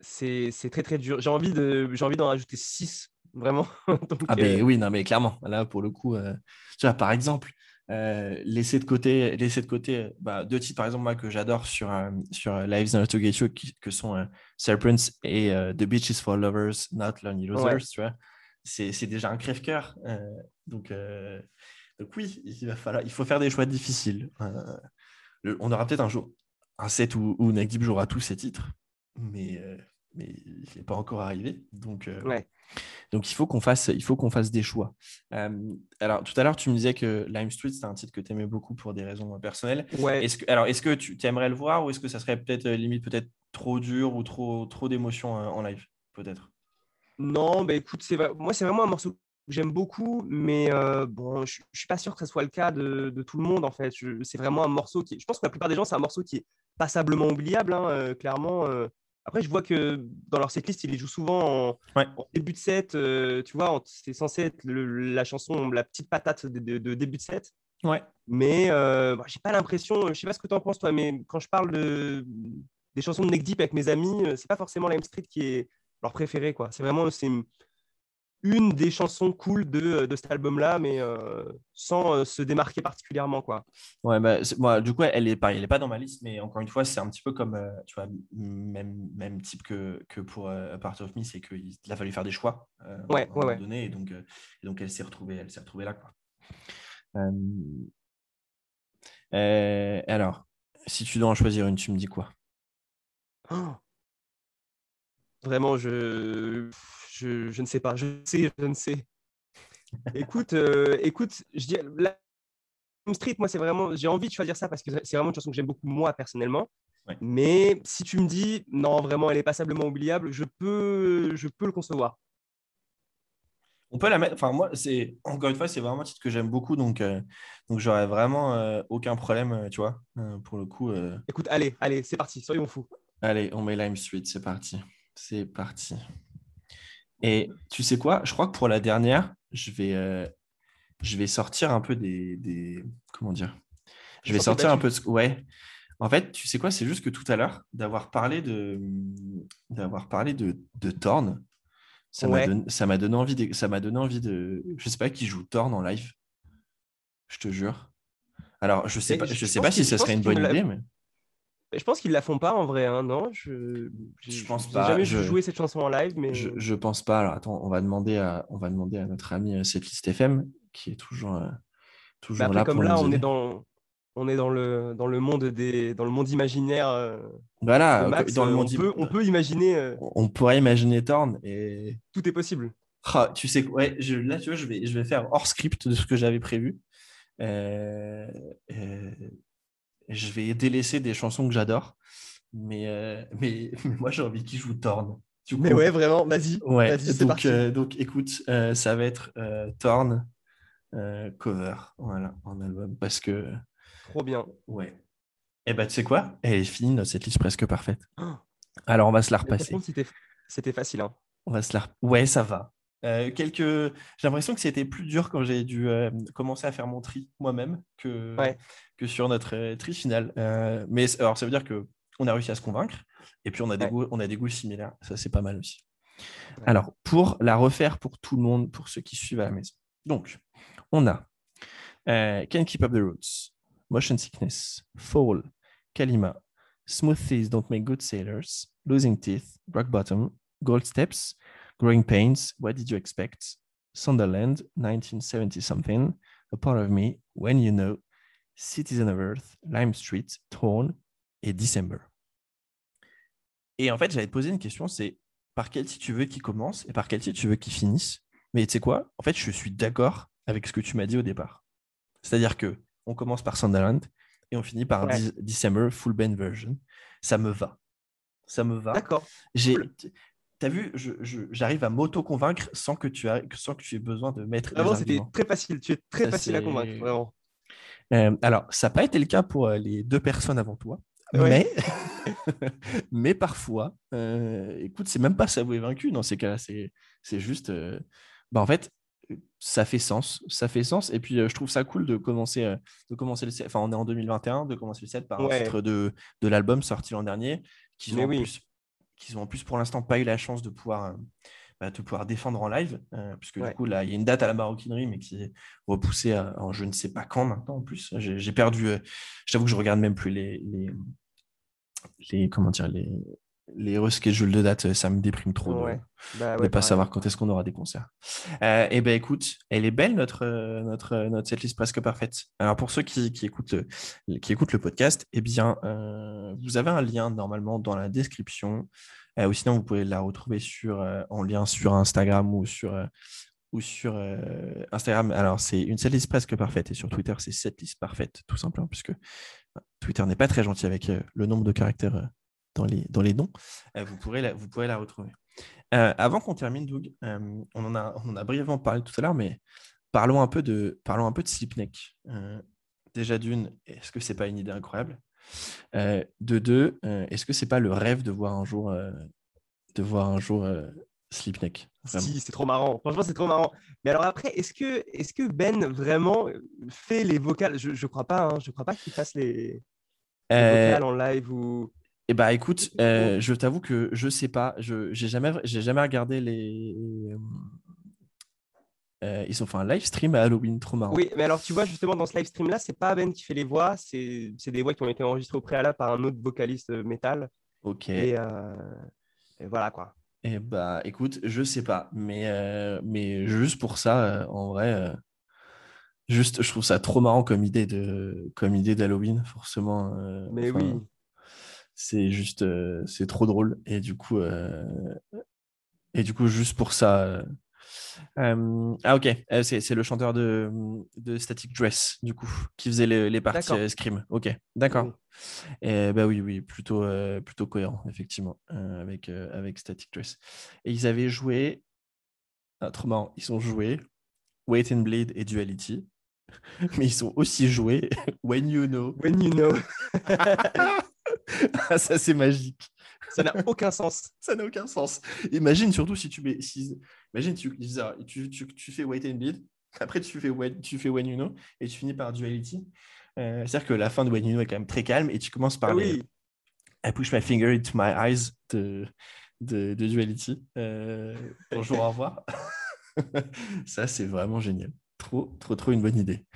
c'est très très dur. J'ai envie de, j'ai envie d'en rajouter 6 vraiment. ah, ben oui, non, mais clairement, là, pour le coup, euh, tu vois, par exemple, euh, laisser de côté, laisser de côté bah, deux titres, par exemple, moi, que j'adore sur, sur Lives in You, que sont Serpents et The Beach is for Lovers, Not Lonely Losers, tu vois. C'est déjà un crève-cœur. donc, donc, oui, il, va falloir, il faut faire des choix difficiles. on aura peut-être un jour un set où, où Deep jouera tous ses titres, mais, mais il n'est pas encore arrivé. Donc, ouais. Donc il faut qu'on fasse, il faut qu'on fasse des choix. Euh, alors tout à l'heure, tu me disais que Lime Street, c'est un titre que tu aimais beaucoup pour des raisons personnelles. Ouais. Est-ce que, alors est-ce que tu aimerais le voir ou est-ce que ça serait peut-être euh, limite peut-être trop dur ou trop, trop d'émotions euh, en live peut-être? Non, bah écoute, c'est moi c'est vraiment un morceau que j'aime beaucoup, mais bon, je, ne suis pas sûr que ce soit le cas de, tout le monde en fait. C'est vraiment un morceau qui, je pense que la plupart des gens, c'est un morceau qui est passablement oubliable, hein, clairement. Après, je vois que dans leur setlist, ils les jouent souvent en, début de set. Euh, tu vois, c'est censé être la chanson, la petite patate de, début de set. Ouais. Mais euh, bah, j'ai pas l'impression, je sais pas ce que tu en penses toi, mais quand je parle de, des chansons de Neck Deep avec mes amis, c'est pas forcément Lime Street qui est leur préféré. quoi. C'est vraiment c'est une des chansons cool de, de cet album-là, mais euh, sans euh, se démarquer particulièrement. Quoi. Ouais, bah, moi, du coup, elle n'est pas, elle est pas dans ma liste, mais encore une fois, c'est un petit peu comme, euh, tu vois, même, même type que, que pour Part of Me, c'est qu'il a fallu faire des choix ouais, à un ouais, donné, et donc, et donc elle s'est retrouvée, elle s'est retrouvée là. Quoi. alors, si tu dois en choisir une, tu me dis quoi? Oh Vraiment, je je, ne sais pas. Je sais, je ne sais. écoute, euh, écoute, je dis, la Street, moi, c'est vraiment, j'ai envie de choisir ça parce que c'est vraiment une chanson que j'aime beaucoup moi personnellement. Mais si tu me dis, non, vraiment, elle est passablement oubliable, je peux, je peux le concevoir. On peut la mettre. Enfin, moi, c'est encore une fois, c'est vraiment un titre que j'aime beaucoup, donc, euh, donc j'aurais vraiment euh, aucun problème, tu vois, pour le coup. Écoute, allez, allez, c'est parti, soyons fous. Allez, on met Lime Street, c'est parti. C'est parti. Et tu sais quoi? Je crois que pour la dernière, je vais, euh, je vais sortir un peu des, des... comment dire? Je vais sortir un peu de... Ouais. En fait, tu sais quoi? C'est juste que tout à l'heure, d'avoir parlé de, d'avoir parlé de, de Torn, ça m'a donné, ça m'a donné envie de, ça m'a donné envie de, je sais pas qui joue Torn en live. Je te jure. Alors, je sais pas, je, sais pas si ça serait une bonne idée, mais. Je pense qu'ils la font pas en vrai, hein, non? Je, je pense pas. jamais je... joué cette chanson en live, mais je, je pense pas. Alors attends, on va demander à, on va demander à notre ami euh, Setlist FM qui est toujours, euh, toujours bah, là. Comme là, on est dans, on est dans le dans le monde des, dans le monde imaginaire. Euh, voilà, dans le monde. On peut, on peut imaginer. On pourrait imaginer Thorn et. Tout est possible. Ah, tu sais, ouais, je, là, tu vois, je vais, je vais faire hors script de ce que j'avais prévu. Euh, je vais délaisser des chansons que j'adore. Mais, euh, mais, moi, j'ai envie qu'il joue Torn. mais ouais, vraiment, vas-y. Ouais, donc, euh, donc écoute, euh, ça va être Torn cover voilà, en album. Parce que. Trop bien. Ouais. Et eh bah, ben, tu sais quoi? Elle est finie, cette liste presque parfaite. Oh. Alors, on va se la repasser. C'était facile. Hein. On va se la... Ouais, ça va. Euh, quelques... J'ai l'impression que c'était plus dur quand j'ai dû euh, commencer à faire mon tri moi-même que, que sur notre euh, tri final. mais alors, ça veut dire qu'on a réussi à se convaincre et puis on a des, goûts, on a des goûts similaires. Ça, c'est pas mal aussi. Alors, pour la refaire pour tout le monde, pour ceux qui suivent à la maison. Donc, on a Can Keep Up the Roots, Motion Sickness, Fall, Kalima, Smooth Thieves Don't Make Good Sailors, Losing Teeth, Rock Bottom, Gold Steps, Growing Pains, What Did You Expect? Sunderland, 1970 something, A Part of Me, When You Know, Citizen of Earth, Lime Street, Torn et December. Et en fait, j'allais te poser une question, c'est par quel titre tu veux qu'il commence et par quel titre tu veux qu'il finisse? Mais tu sais quoi? En fait, je suis d'accord avec ce que tu m'as dit au départ. C'est-à-dire que on commence par Sunderland et on finit par December Full Band Version. Ça me va. Ça me va. D'accord. J'ai tu as vu, j'arrive à m'auto-convaincre sans, que tu sans que tu aies besoin de mettre. Vraiment, c'était très facile. Tu es très facile à convaincre, vraiment. Euh, alors, ça n'a pas été le cas pour euh, les deux personnes avant toi. Mais, mais parfois, euh, écoute, c'est même pas s'avouer vaincu dans ces cas-là. C'est juste, bah, en fait, ça fait sens. Ça fait sens. Et puis, je trouve ça cool de commencer, de commencer le set. Enfin, on est en 2021, de commencer le set par un titre de, de l'album sorti l'an dernier, qui ont oui. plus qu'ils ont en plus pour l'instant pas eu la chance de pouvoir, euh, bah, de pouvoir défendre en live, euh, puisque du coup, là, il y a une date à la maroquinerie, mais qui est repoussée en je ne sais pas quand maintenant en plus. J'ai perdu, euh, j'avoue que je regarde même plus les, les, les comment dire, les, les reschedules de date, ça me déprime trop de ne bah pas savoir quand est-ce qu'on aura des concerts. Euh, et eh ben écoute, elle est belle notre notre notre setlist presque parfaite. Alors pour ceux qui, qui écoutent le, qui écoutent le podcast, eh bien euh, vous avez un lien normalement dans la description. Euh, ou sinon vous pouvez la retrouver sur en lien sur Instagram ou sur ou sur Instagram. Alors c'est une setlist presque parfaite et sur Twitter c'est setlist parfaite tout simplement puisque Twitter n'est pas très gentil avec le nombre de caractères dans les, dans les noms, euh, vous, pourrez la, vous pourrez la retrouver. Euh, avant qu'on termine, Doug, euh, on, en a, on en a brièvement parlé tout à l'heure, mais parlons un peu de, parlons un peu de Slipneck. déjà d'une, est-ce que c'est pas une idée incroyable? De deux, est-ce que c'est pas le rêve de voir un jour, de voir un jour Slipneck. Si, c'est trop marrant. Franchement, c'est trop marrant. Mais alors après, est-ce que, est que Ben vraiment fait les vocales? Je ne crois pas. Hein. Je crois pas qu'il fasse les, Euh, vocales en live ou. Eh bah écoute, euh, je t'avoue que je sais pas. Je j'ai jamais j'ai jamais regardé les. euh, ils ont fait un live stream à Halloween, trop marrant. Oui, mais alors tu vois, justement, dans ce live stream là, c'est pas Ben qui fait les voix, c'est des voix qui ont été enregistrées au préalable par un autre vocaliste euh, métal. Ok. Et, euh, et voilà quoi. Eh bah écoute, je sais pas, mais euh, mais juste pour ça, euh, en vrai, euh, juste je trouve ça trop marrant comme idée de comme idée d'Halloween, forcément. euh, Mais enfin, oui. C'est juste, euh, c'est trop drôle et du coup, euh, et du coup juste pour ça. euh, ah ok, c'est le chanteur de, de Static Dress du coup qui faisait les, les parties scream. Ok, d'accord. Oui. Et bah oui, oui, plutôt, plutôt cohérent, effectivement, avec, avec Static Dress. Et ils avaient joué, ah, trop marrant, ils ont joué Wait and Bleed et Duality, mais ils ont aussi joué When You Know. When you know. Ah, ça, c'est magique. Ça n'a aucun sens. Ça n'a aucun sens. Imagine surtout si tu mets. Si, imagine, tu, bizarre, tu, tu, tu fais Wait and Bleed, après tu fais, when, tu fais When You Know et tu finis par Duality. Euh, C'est-à-dire que la fin de When You Know est quand même très calme et tu commences par les- oui. I push my finger into my eyes de, de, de Duality. Euh, bonjour, au revoir. Ça, c'est vraiment génial. Trop, trop, trop une bonne idée.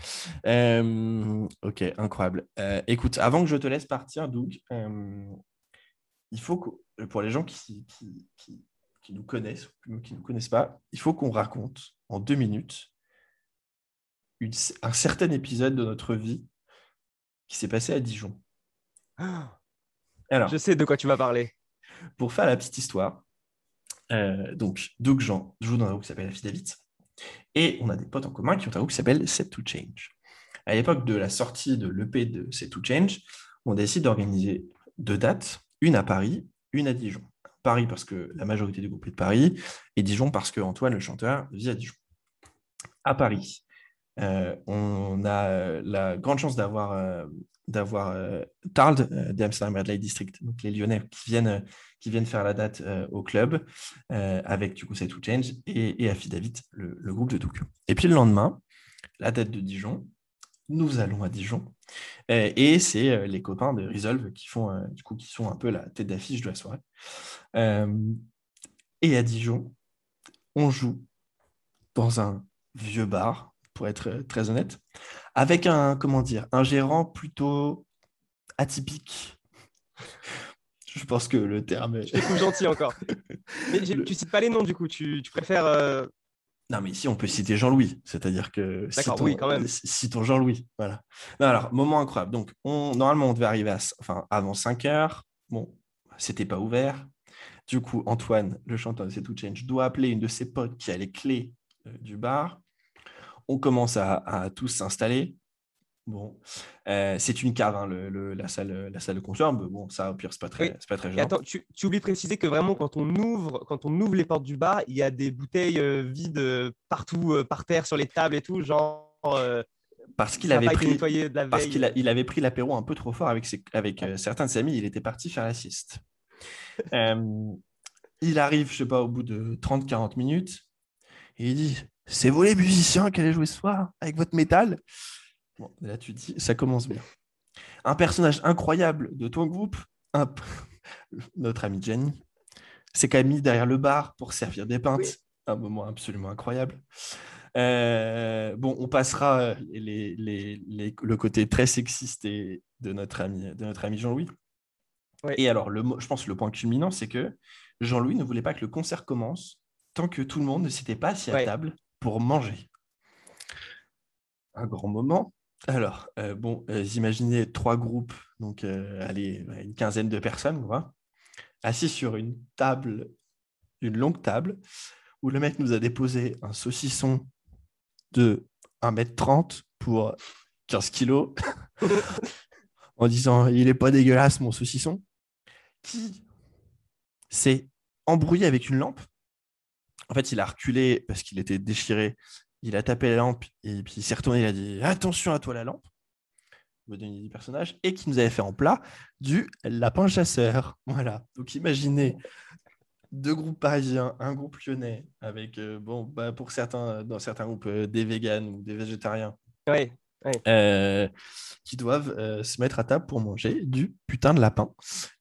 Euh, ok, incroyable. Euh, écoute, avant que je te laisse partir, Doug, euh, il faut que, pour les gens qui, qui, qui, qui nous connaissent ou qui ne nous connaissent pas, il faut qu'on raconte en deux minutes une- un certain épisode de notre vie qui s'est passé à Dijon. Alors, Je sais de quoi tu vas parler. pour faire la petite histoire, donc Doug Jean joue dans un groupe qui s'appelle Affidavit et on a des potes en commun qui ont un groupe qui s'appelle Set to Change. À l'époque de la sortie de l'EP de Set to Change, on décide d'organiser deux dates, une à Paris, une à Dijon. Paris parce que la majorité du groupe est de Paris et Dijon parce que Antoine, le chanteur, vit à Dijon. À Paris, euh, on a la grande chance d'avoir euh, euh, Tard euh, d'Amsterdam Red Light District, donc les Lyonnais qui viennent, qui viennent faire la date euh, au club euh, avec du coup Say to Change et, et Affidavit, le, groupe de Doug. Et puis le lendemain, la date de Dijon, nous allons à Dijon euh, et c'est les copains de Resolve qui font du coup qui sont un peu la tête d'affiche de la soirée. Et à Dijon, on joue dans un vieux bar, pour être très honnête, avec un, comment dire, un gérant plutôt atypique. Je pense que le terme est... Je gentil encore. Mais Le- tu cites pas les noms du coup, tu, tu préfères. euh, Non, mais ici, on peut citer Jean-Louis. C'est-à-dire que. D'accord, citons- oui, quand même. Citons Jean-Louis. Voilà. Non, alors, moment incroyable. Donc, on, normalement, on devait arriver à, enfin, avant 5 heures. Bon, c'était pas ouvert. Du coup, Antoine, le chanteur de C'est To Change, doit appeler une de ses potes qui a les clés euh, du bar. On commence à, à tous s'installer. Bon, Euh, c'est une cave, hein, le- le- la, salle, la salle de concert. mais bon, ça, au pire, c'est pas très, Oui. c'est pas très gênant. attends, tu, tu oublies de préciser que vraiment, quand on ouvre, quand on ouvre les portes du bar, il y a des bouteilles euh, vides euh, partout, euh, par terre, sur les tables et tout, genre. euh, Parce qu'il avait pris. nettoyé de la Parce veille. qu'il a- il avait pris l'apéro un peu trop fort avec, ses- avec euh, certains de ses amis, il était parti faire la sieste. Euh, il arrive, je sais pas, au bout de 30-40 minutes, et il dit C'est vous les musiciens qui allez jouer ce soir avec votre métal? Bon, là tu dis, ça commence bien. Un personnage incroyable de ton groupe, un notre ami Jenny, s'est quand même mis derrière le bar pour servir des pintes. Oui. Un moment absolument incroyable. Euh, bon, on passera euh, les, les- les- le côté très sexiste et de notre ami, de notre ami Jean-Louis. Et alors, le, je pense que le point culminant, c'est que Jean-Louis ne voulait pas que le concert commence tant que tout le monde ne s'était pas assis à table pour manger. Un grand moment. Alors, euh, bon, euh, imaginez trois groupes, donc euh, allez, une quinzaine de personnes, quoi, assis sur une table, une longue table, où le mec nous a déposé un saucisson de 1m30 pour 15 kilos, en disant il est pas dégueulasse mon saucisson, qui s'est embrouillé avec une lampe. En fait, il a reculé parce qu'il était déchiré. Il a tapé la lampe et puis il s'est retourné. Il a dit attention à toi la lampe. Me donner du personnage et qui nous avait fait en plat du lapin chasseur. Voilà. Donc imaginez deux groupes parisiens, un groupe lyonnais, avec, bon, bah, pour certains, dans certains groupes, des véganes ou des végétariens. Ouais. qui doivent se mettre à table pour manger du putain de lapin.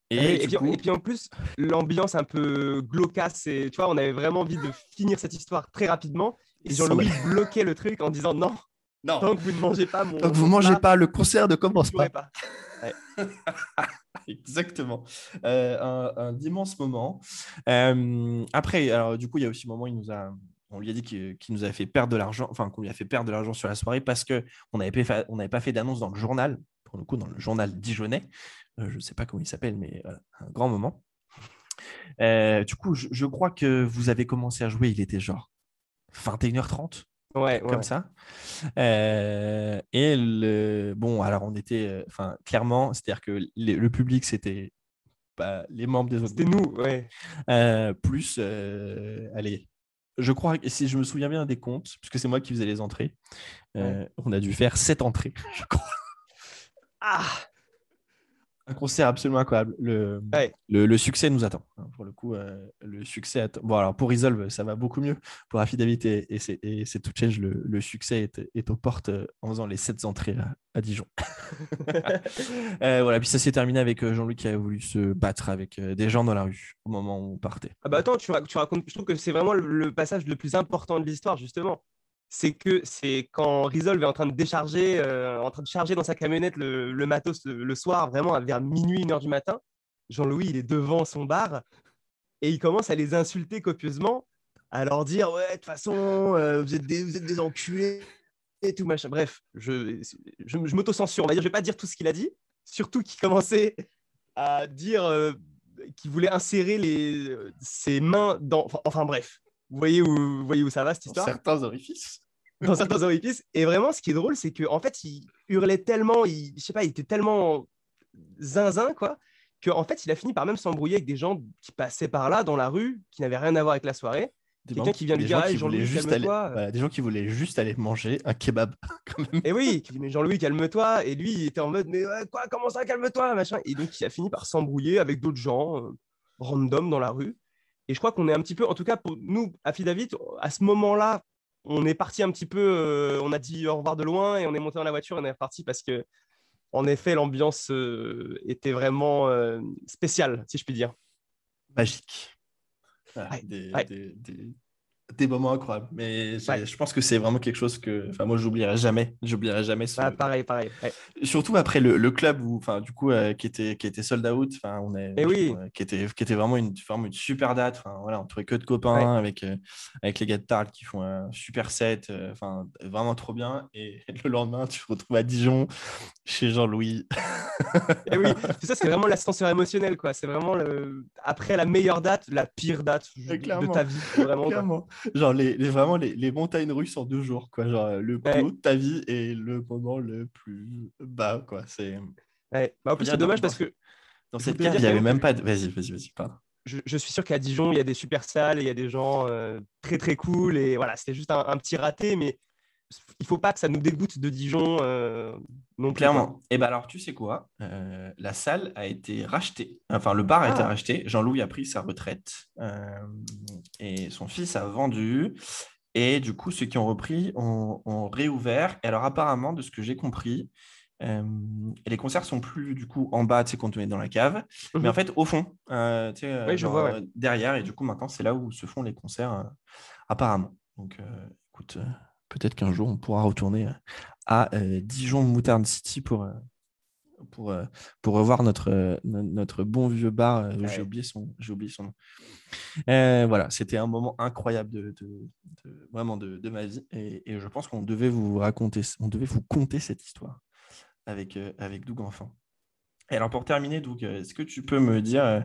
Et, puis, en plus, l'ambiance un peu glaucasse, et tu vois, on avait vraiment envie de finir cette histoire très rapidement. Et Jean-Louis bloquait le truc en disant non, non. tant que vous ne mangez pas mon. Tant que vous ne mangez pas, le concert ne commence pas. pas. Exactement. Euh, un, un, immense moment. Euh, après, alors, du coup, il y a aussi un moment, il nous a, on lui a dit qu'il nous avait fait perdre de l'argent, enfin qu'on lui a fait perdre de l'argent sur la soirée parce qu'on n'avait pas, on pas fait d'annonce dans le journal, pour le coup, dans le journal dijonnais. Euh, je ne sais pas comment il s'appelle, mais un grand moment. du coup, je, crois que vous avez commencé à jouer, il était genre 21h30 ouais, comme ça. Euh, et le, bon, alors on était, euh, enfin, clairement, c'est-à-dire que le public, c'était les membres des autres. C'était nous, ouais. Euh, plus, allez, je crois que si je me souviens bien des comptes, puisque c'est moi qui faisais les entrées, on a dû faire sept entrées, je crois. Ah un concert absolument incroyable. Le, le, succès nous attend. Hein, pour le coup, euh, le succès attend. Bon, alors pour Resolve, ça va beaucoup mieux. Pour Affidavit et, et, c'est tout change, le, le, succès est, est, aux portes euh, en faisant les sept entrées à, Dijon. euh, voilà, puis ça s'est terminé avec Jean-Luc qui a voulu se battre avec des gens dans la rue au moment où on partait. Ah bah attends, tu, tu racontes, je trouve que c'est vraiment le passage le plus important de l'histoire, justement c'est que c'est quand Resolve est en train de décharger, euh, en train de charger dans sa camionnette le, matos le, soir, vraiment vers minuit, une heure du matin. Jean-Louis, il est devant son bar et il commence à les insulter copieusement, à leur dire Ouais, de toute façon, euh, vous, êtes des, vous êtes des enculés et tout machin. Bref, je, je, je m'auto-censure. On va dire, je vais pas dire tout ce qu'il a dit, surtout qu'il commençait à dire euh, qu'il voulait insérer les, ses mains dans. Enfin, bref. Vous voyez où, vous voyez où ça va cette histoire? Certains orifices dans certains orifices. Et vraiment, ce qui est drôle, c'est qu'en en fait, il hurlait tellement, il, je sais pas, il était tellement zinzin, quoi, qu'en en fait, il a fini par même s'embrouiller avec des gens qui passaient par là, dans la rue, qui n'avaient rien à voir avec la soirée. Quelqu'un qui vient du garage, Jean-Louis, calme-toi. des gens qui voulaient juste aller manger un kebab. Et oui, qui dit, mais Jean-Louis, calme-toi. Et lui, il était en mode, mais quoi, comment ça, calme-toi, machin. Et donc, il a fini par s'embrouiller avec d'autres gens euh, random dans la rue. Et je crois qu'on est un petit peu, en tout cas pour nous, à David, à ce moment-là, on est parti un petit peu, euh, on a dit au revoir de loin et on est monté dans la voiture et on est reparti parce que, en effet, l'ambiance euh, était vraiment euh, spéciale, si je puis dire. Magique. des, des moments incroyables. Mais je pense que c'est vraiment quelque chose que, enfin, moi, j'oublierai jamais. J'oublierai jamais. Ce... Ah, pareil, pareil. Surtout après le, le club où, enfin, du coup, euh, qui était qui était sold out. Enfin, on est. Et eh oui. qui était qui était vraiment une, forme une super date. Enfin, voilà, on trouvait que de copains avec euh, avec les gars de Tarl qui font un super set. Euh, enfin, vraiment trop bien. Et le lendemain, tu te retrouves à Dijon chez Jean-Louis. Et eh oui, ça, c'est vraiment l'ascenseur émotionnel, quoi. C'est vraiment le... après la meilleure date, la pire date de ta vie, vraiment genre les, vraiment les, les, montagnes russes en deux jours quoi. Genre le plus haut de ta vie et le moment le plus bas quoi. C'est ouais. bah, en plus c'est dommage parce que dans cette carte il n'y avait même pas de... vas-y vas-y vas-y pardon. je, je, suis sûr qu'à Dijon il y a des super salles et il y a des gens euh, très très cool et voilà c'était juste un, petit raté mais il faut pas que ça nous dégoûte de Dijon euh, non Clairement. Et eh ben alors, tu sais quoi euh, La salle a été rachetée. Enfin, le bar a été ah. racheté. Jean-Louis a pris sa retraite euh, et son fils a vendu. Et du coup, ceux qui ont repris ont, réouvert. Et alors, apparemment, de ce que j'ai compris, les concerts sont plus du coup en bas, tu sais, quand on est dans la cave, mais en mhm. fait au fond, tu sais, oui, je vois, derrière. Et du coup, maintenant, c'est là où se font les concerts, apparemment. Donc, écoute peut-être qu'un jour on pourra retourner à euh, Dijon Moutarde City pour, euh, pour, euh, pour revoir notre, notre bon vieux bar. J'ai oublié son, j'ai oublié son nom. voilà, c'était un moment incroyable de, vraiment de, ma vie et, je pense qu'on devait vous raconter, on devait vous conter cette histoire avec, avec Doug Enfant. Et alors pour terminer, donc, euh, est-ce que tu peux me dire euh,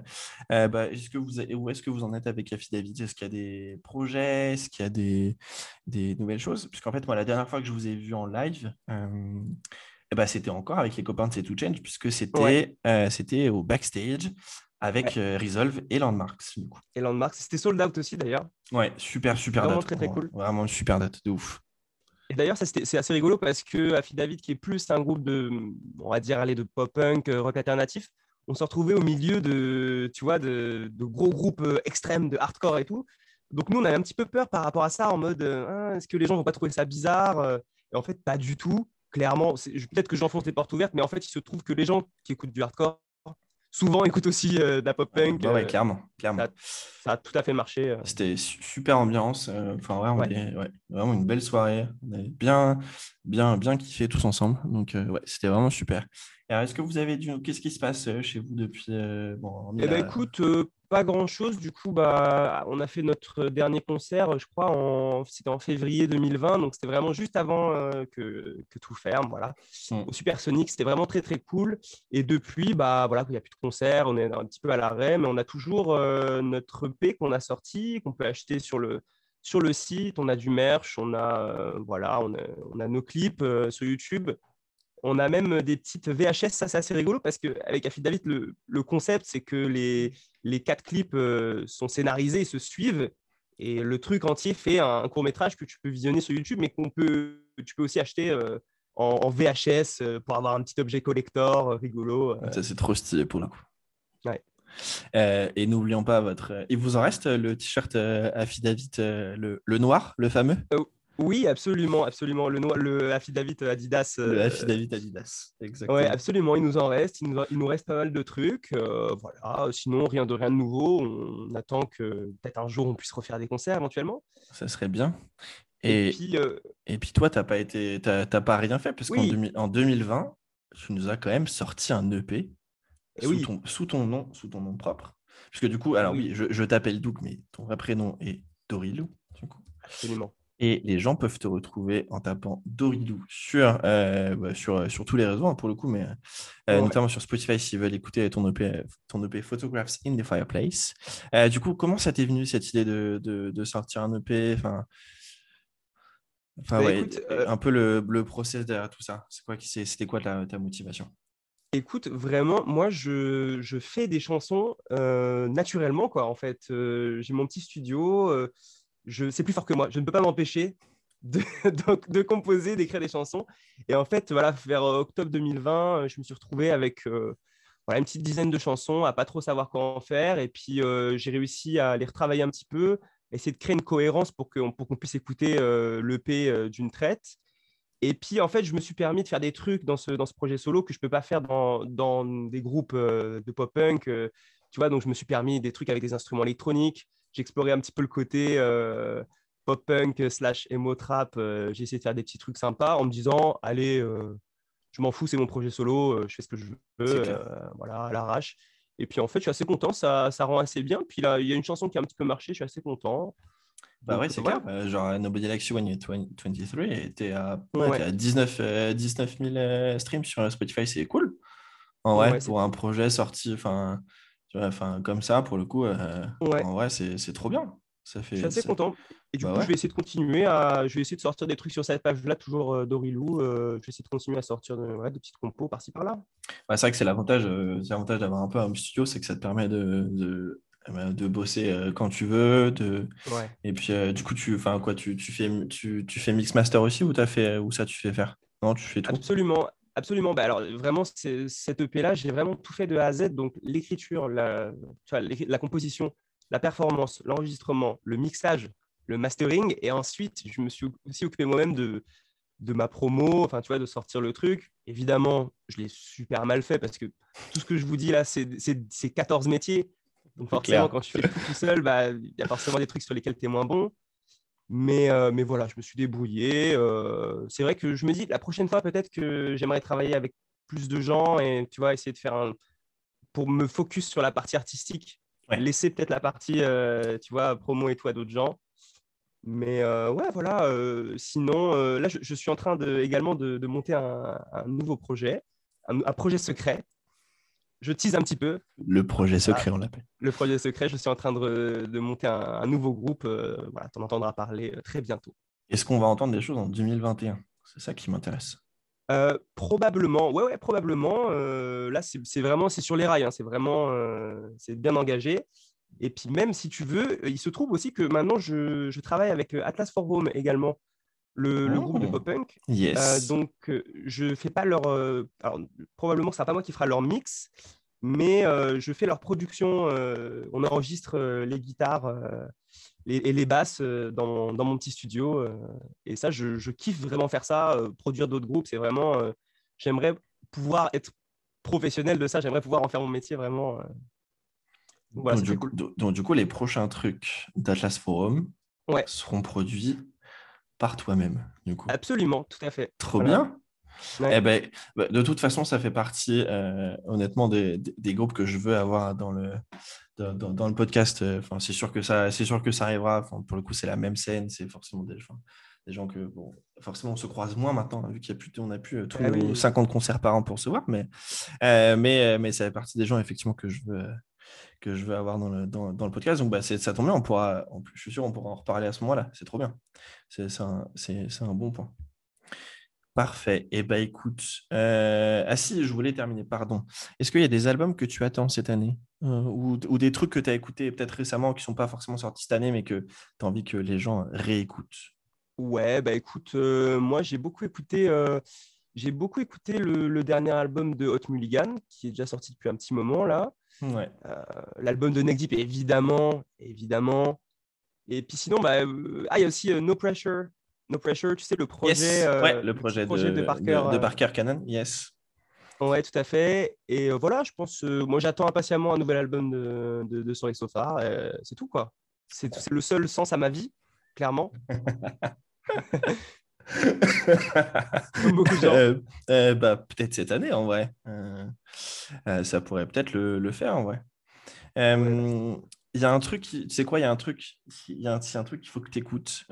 euh, bah, est-ce que vous, où est-ce que vous en êtes avec Affidavit Est-ce qu'il y a des projets? Est-ce qu'il y a des, des nouvelles choses? Puisqu'en fait, moi, la dernière fois que je vous ai vu en live, ben, c'était encore avec les copains de C'est Change, puisque c'était c'était au backstage avec Resolve et Landmarks. Du coup. Et Landmarks, c'était sold out aussi d'ailleurs. Ouais, super, super Vraiment date. très, très cool. Vraiment une super date, de ouf. Et d'ailleurs, c'est assez rigolo parce que David, qui est plus un groupe de, on va dire, aller de pop-punk, euh, rock alternatif, on se retrouvait au milieu de, tu vois, de, gros groupes extrêmes, de hardcore et tout. Donc nous, on avait un petit peu peur par rapport à ça, en mode, ah, est-ce que les gens vont pas trouver ça bizarre Et en fait, pas du tout. Clairement, peut-être que j'enfonce les portes ouvertes, mais en fait, il se trouve que les gens qui écoutent du hardcore souvent écoute aussi euh, de la pop punk. ouais, euh, clairement, clairement. Ça, a tout à fait marché. Euh. C'était super ambiance. Enfin, ouais, vraiment une belle soirée. On avait bien, bien, bien kiffé tous ensemble. Donc, ouais, c'était vraiment super. Alors, est-ce que vous avez du... Qu'est-ce qui se passe chez vous depuis bon, Eh ben, écoute, pas grand-chose. Du coup, bah, on a fait notre dernier concert, je crois, en... c'était en février 2020. Donc, c'était vraiment juste avant euh, que, que, tout ferme. Voilà. Mm. Au Supersonic, c'était vraiment très, très cool. Et depuis, bah, voilà, il n'y a plus de concert, on est un petit peu à l'arrêt, mais on a toujours euh, notre EP qu'on a sorti, qu'on peut acheter sur le, sur le site. On a du merch, on a, euh, voilà, on a, on a nos clips sur YouTube. On a même des petites VHS, ça c'est assez rigolo parce qu'avec Affidavit, le, le concept c'est que les, les quatre clips euh, sont scénarisés et se suivent. Et le truc entier fait un, court métrage que tu peux visionner sur YouTube, mais qu'on peut, tu peux aussi acheter euh, en, VHS euh, pour avoir un petit objet collector rigolo. Ça, c'est trop stylé pour le coup. et n'oublions pas votre. Il vous en reste le t-shirt Affidavit, le, le, noir, le fameux? Oui, absolument, absolument. Le, le Affidavit Adidas. Le euh, Affidavit Adidas, exactement. Oui, absolument. Il nous en reste. Il nous, reste pas mal de trucs. Euh, voilà. Sinon, rien de rien de nouveau. On attend que peut-être un jour on puisse refaire des concerts éventuellement. Ça serait bien. Et, puis, euh, et puis toi, tu n'as pas, été... pas rien fait parce qu'en en 2020, tu nous as quand même sorti un EP eh sous, ton, sous, ton nom, sous ton nom propre. Puisque du coup, alors oui, je, je t'appelle Doug, mais ton vrai prénom est Dorilou. Du coup. Absolument. Et les gens peuvent te retrouver en tapant Dorilou sur, euh, bah, sur, euh, sur tous les réseaux, hein, pour le coup, mais euh, notamment sur Spotify s'ils veulent écouter ton EP, ton EP Photographs in the Fireplace. du coup, comment ça t'est venu cette idée de, de, sortir un EP enfin, enfin, bah, Un peu le, le process derrière tout ça. C'est quoi, c'était quoi ta, ta motivation? Écoute, vraiment, moi, je, je fais des chansons naturellement, quoi. En fait, j'ai mon petit studio c'est plus fort que moi. Je ne peux pas m'empêcher de, de, composer, d'écrire des chansons. Et en fait, voilà, vers euh, octobre 2020, euh, je me suis retrouvé avec euh, voilà, une petite dizaine de chansons, à pas trop savoir quoi en faire. Et puis, j'ai réussi à les retravailler un petit peu, essayer de créer une cohérence pour qu'on puisse écouter l'EP d'une traite. Et puis, en fait, je me suis permis de faire des trucs dans ce, dans ce projet solo que je ne peux pas faire dans, dans des groupes de pop-punk. tu vois, donc je me suis permis des trucs avec des instruments électroniques j'explorais un petit peu le côté euh, pop-punk slash emo-trap. Euh, j'ai essayé de faire des petits trucs sympas en me disant, allez, euh, je m'en fous, c'est mon projet solo, je fais ce que je veux, voilà, à l'arrache. Et puis en fait, je suis assez content, ça, ça rend assez bien. Puis là, il y a une chanson qui a un petit peu marché, je suis assez content. Bah ouais, c'est clair. genre Nobody Likes You When You're 23 était à, à 19, 19 000 streams sur Spotify, c'est cool. En vrai, pour un projet sorti, enfin, enfin, comme ça, pour le coup, euh, en vrai, c'est trop bien. Ça fait, je suis assez content. Et du bah coup, je vais essayer de continuer à. Je vais essayer de sortir des trucs sur cette page-là, toujours euh, Dorilou. Euh, je vais essayer de continuer à sortir de, ouais, des petites compos par-ci par-là. c'est vrai que c'est l'avantage l'avantage d'avoir un peu un studio, c'est que ça te permet de, de, eh ben, de bosser quand tu veux. De... Et puis, du coup, tu, quoi, tu, tu, fais, tu, tu fais mix master aussi ou, as fait, ou ça tu fais faire? Non, tu fais tout? Absolument. Absolument. Bah, alors, vraiment, cette EP-là, j'ai vraiment tout fait de A à Z. Donc, l'écriture, la, la composition, la performance, l'enregistrement, le mixage, le mastering. Et ensuite, je me suis aussi occupé moi-même de, de ma promo, enfin, tu vois, de sortir le truc. Évidemment, je l'ai super mal fait parce que tout ce que je vous dis là, c'est 14 métiers. Donc, forcément, quand tu fais tout, tout seul, bah, il y a forcément des trucs sur lesquels tu es moins bon. Mais, euh, mais voilà, je me suis débrouillé. Euh, c'est vrai que je me dis, la prochaine fois, peut-être que j'aimerais travailler avec plus de gens et tu vois, essayer de faire un. pour me focus sur la partie artistique. Laisser peut-être la partie, euh, tu vois, promo et tout à d'autres gens. Mais ouais, voilà. sinon, là, je, suis en train de, également de, monter un, nouveau projet, un projet secret je tease un petit peu. Le projet secret, on l'appelle. Le projet secret, je suis en train de, monter un, nouveau groupe. Euh, voilà, tu en entendras parler euh, très bientôt. Est-ce qu'on va entendre des choses en 2021 C'est ça qui m'intéresse. Euh, probablement, ouais, ouais, probablement. là, c'est vraiment, c'est sur les rails. Hein. c'est vraiment, c'est bien engagé. Et puis même si tu veux, il se trouve aussi que maintenant je, je travaille avec Atlas for Home également le, groupe de pop punk. Yes. Euh, donc, euh, je fais pas leur. Euh, alors, probablement ce sera pas moi qui fera leur mix, mais je fais leur production. on enregistre les guitares et les basses dans, dans, mon petit studio. et ça, je, je, kiffe vraiment faire ça. produire d'autres groupes, c'est vraiment. J'aimerais pouvoir être professionnel de ça. J'aimerais pouvoir en faire mon métier vraiment. donc, du coup, donc, du coup, les prochains trucs d'Atlas Forum seront produits par toi-même. Du coup. Absolument, tout à fait. Trop bien. Eh ben, bah, de toute façon, ça fait partie, euh, honnêtement, des, des, groupes que je veux avoir dans le, dans, dans le podcast. Enfin, c'est sûr que ça, c'est sûr que ça arrivera. Enfin, pour le coup, c'est la même scène. C'est forcément des, des gens que, bon, forcément, on se croise moins maintenant, vu qu'il y a plus, on a plus euh, tous ah nos 50 concerts par an pour se voir. Mais, euh, mais, mais ça fait partie des gens, effectivement, que je veux que je veux avoir dans le, dans, le podcast. Donc, bah, ça tombe bien, on pourra, plus, je suis sûr, on pourra en reparler à ce moment-là. C'est trop bien. C'est un, un, bon point. Parfait. Et eh bah écoute, euh... ah si, je voulais terminer, pardon. Est-ce qu'il y a des albums que tu attends cette année? Euh, ou, ou, des trucs que tu as écoutés peut-être récemment qui ne sont pas forcément sortis cette année, mais que tu as envie que les gens réécoutent? Ouais, bah écoute, euh, moi j'ai beaucoup écouté, j'ai beaucoup écouté le, le, dernier album de Hot Mulligan, qui est déjà sorti depuis un petit moment là. Ouais. L'album de Neck Deep, évidemment, évidemment. Et puis sinon, bah, ah, il y a aussi No Pressure No Pressure, tu sais, le projet, euh, le projet, de, Parker, de, Parker Cannon, yes. Ouais, tout à fait. Et euh, voilà, je pense, euh, moi j'attends impatiemment un nouvel album de, de, de Sorry Sofa. c'est tout, quoi. C'est le seul sens à ma vie, clairement. beaucoup de gens. bah, peut-être cette année, en vrai. ça pourrait peut-être le, le, faire, en vrai. Il y a un truc, tu sais quoi, il y a un truc, il y a un, un truc qu'il faut que tu écoutes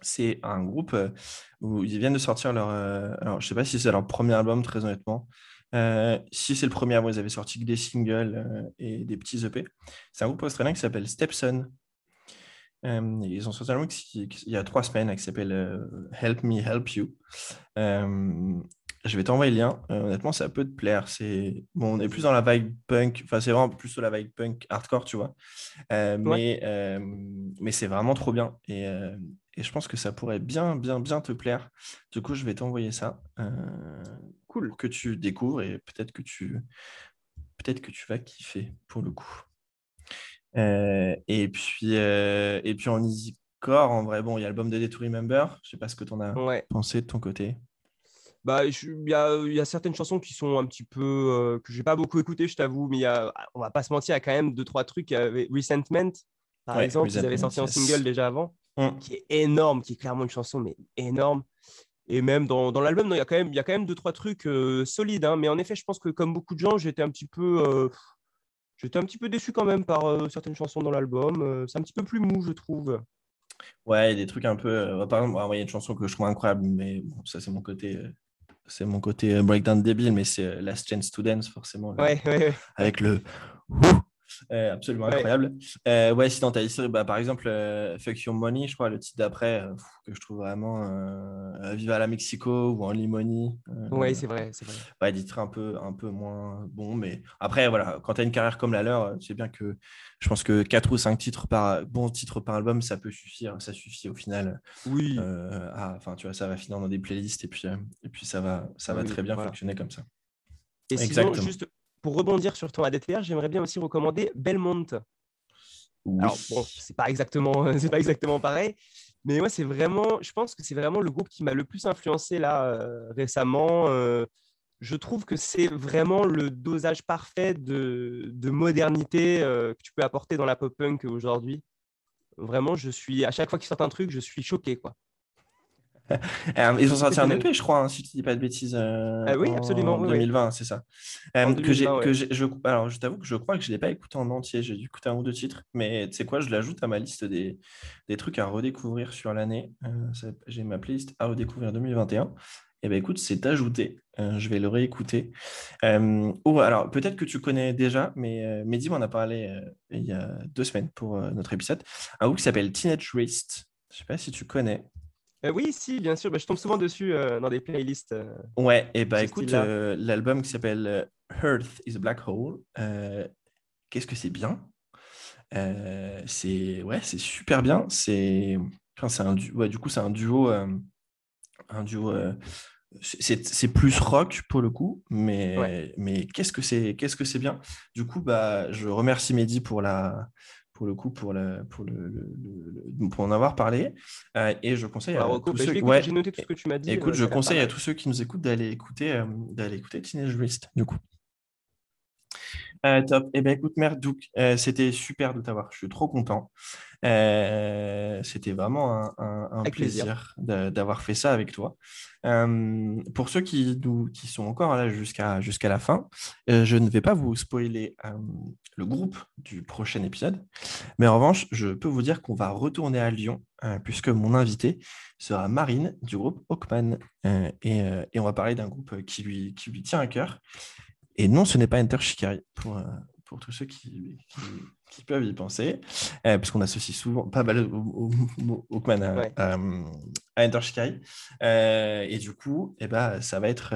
c'est un groupe euh, où ils viennent de sortir leur. Euh, alors, je sais pas si c'est leur premier album, très honnêtement. Euh, si c'est le premier album, ils avaient sorti que des singles et des petits EP. C'est un groupe australien qui s'appelle Stepson. Ils ont sorti un album il y a trois semaines qui s'appelle Help Me Help You. je vais t'envoyer le lien. honnêtement, ça peut te plaire. C'est bon, on est plus dans la vibe punk. Enfin, c'est vraiment plus sur la vibe punk hardcore, tu vois. Mais, mais c'est vraiment trop bien. Et, et je pense que ça pourrait bien, bien, bien te plaire. Du coup, je vais t'envoyer ça. Euh, cool. Que tu découvres et peut-être que tu peut-être que tu vas kiffer pour le coup. Euh, et puis euh, et puis en easy core, en vrai, bon, il y a l'album de Day to Remember. Je sais pas ce que tu en as pensé de ton côté. Bah, il y a, y a, certaines chansons qui sont un petit peu que j'ai pas beaucoup écouté, je t'avoue, mais y a, on va pas se mentir, il y a quand même deux trois trucs. Resentment, par exemple, ils avaient sorti un single déjà avant. Mm. qui est énorme, qui est clairement une chanson, mais énorme. Et même dans, dans l'album, il y, a quand même, y a quand même deux, trois trucs euh, solides. Hein. mais en effet, je pense que comme beaucoup de gens, j'étais un petit peu, euh, j'étais un petit peu déçu quand même par euh, certaines chansons dans l'album. c'est un petit peu plus mou, je trouve. Ouais, il y a des trucs un peu. par exemple, il y a une chanson que je trouve incroyable, mais bon, ça, c'est mon côté. C'est mon côté breakdown débile, mais c'est Last Chance to Dance, forcément. Ouais, ouais, ouais. Avec le euh, absolument incroyable. Euh, ouais, si dans ta histoire, bah, par exemple, euh, Fuck Your Money, je crois, le titre d'après, que je trouve vraiment Viva la Mexico ou En Limoni. ouais, c'est vrai, c'est vrai. Ouais, des un peu, un peu moins bon, mais après, voilà, quand tu as une carrière comme la leur, tu sais bien que je pense que 4 ou 5 titres par, bons titres par album, ça peut suffire, ça suffit au final. Oui. Enfin, tu vois, ça va finir dans des playlists et puis, et puis ça va, ça va très bien fonctionner comme ça. Et Exactement. sinon, juste pour rebondir sur ton ADTR, j'aimerais bien aussi recommander Belmont. Alors, bon, c'est pas exactement, c'est pas exactement pareil, mais moi, c'est vraiment, je pense que c'est vraiment le groupe qui m'a le plus influencé là euh, récemment. Euh, je trouve que c'est vraiment le dosage parfait de, de modernité euh, que tu peux apporter dans la pop punk aujourd'hui. Vraiment, je suis à chaque fois qu'ils sortent un truc, je suis choqué quoi. Euh, ils ont sorti un EP, je crois, hein, si tu dis pas de bêtises. Euh, ah oui, absolument. En 2020, c'est ça. Euh, que j'ai, que je, alors, je t'avoue que je crois que je ne l'ai pas écouté en entier. J'ai dû écouter un ou deux titres. Mais tu sais quoi, je l'ajoute à ma liste des, des trucs à redécouvrir sur l'année. j'ai ma playlist à redécouvrir 2021. Et eh ben écoute, c'est ajouté. je vais le réécouter. oh, alors, peut-être que tu connais déjà, mais Mehdi m'en a parlé il y a deux semaines pour notre épisode. Un groupe qui s'appelle Teenage Waste. Je ne sais pas si tu connais. Euh, oui, si, bien sûr. Bah, je tombe souvent dessus euh, dans des playlists. Euh, ouais, et bah écoute, l'album qui s'appelle Earth is a Black Hole, qu'est-ce que c'est bien? C'est ouais, c'est super bien. C'est enfin, un du... Ouais, du coup, c'est un duo, un duo c'est plus rock pour le coup, mais, mais qu'est-ce que c'est qu'est-ce que c'est bien? Du coup, bah, je remercie Mehdi pour la pour le coup pour le, pour le, pour en avoir parlé euh, et je conseille à bah, tous bah, ceux ouais, j'ai noté tout ce que tu m'as dit. Écoute, euh, je conseille à tous ceux qui nous écoutent d'aller écouter euh, d'aller écouter Teenage Wrist du coup. Euh, top. Eh bien, écoute, Merdouk, euh, c'était super de t'avoir. Je suis trop content. Euh, c'était vraiment un, plaisir, d'avoir fait ça avec toi. pour ceux qui, qui sont encore là jusqu'à jusqu'à la fin, je ne vais pas vous spoiler le groupe du prochain épisode. Mais en revanche, je peux vous dire qu'on va retourner à Lyon, puisque mon invité sera Marine du groupe Hawkman. Et, et, on va parler d'un groupe qui lui, qui lui tient à cœur. Et non, ce n'est pas Enter Shikari pour, euh, pour tous ceux qui, qui, peuvent y penser, euh, puisqu'on associe souvent pas mal au, Hawkman à, Enter Shikari. Euh, et du coup, eh ben, ça, va être,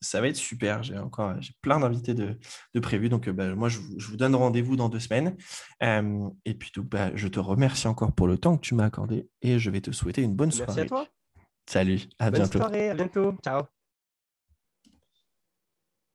ça va être super. J'ai encore j'ai plein d'invités de, de prévus. Donc, bah, moi, je vous, je vous donne rendez-vous dans deux semaines. et puis, donc, bah, je te remercie encore pour le temps que tu m'as accordé et je vais te souhaiter une bonne soirée. Merci à toi. Salut, à bonne bientôt. soirée, à bientôt. Ciao.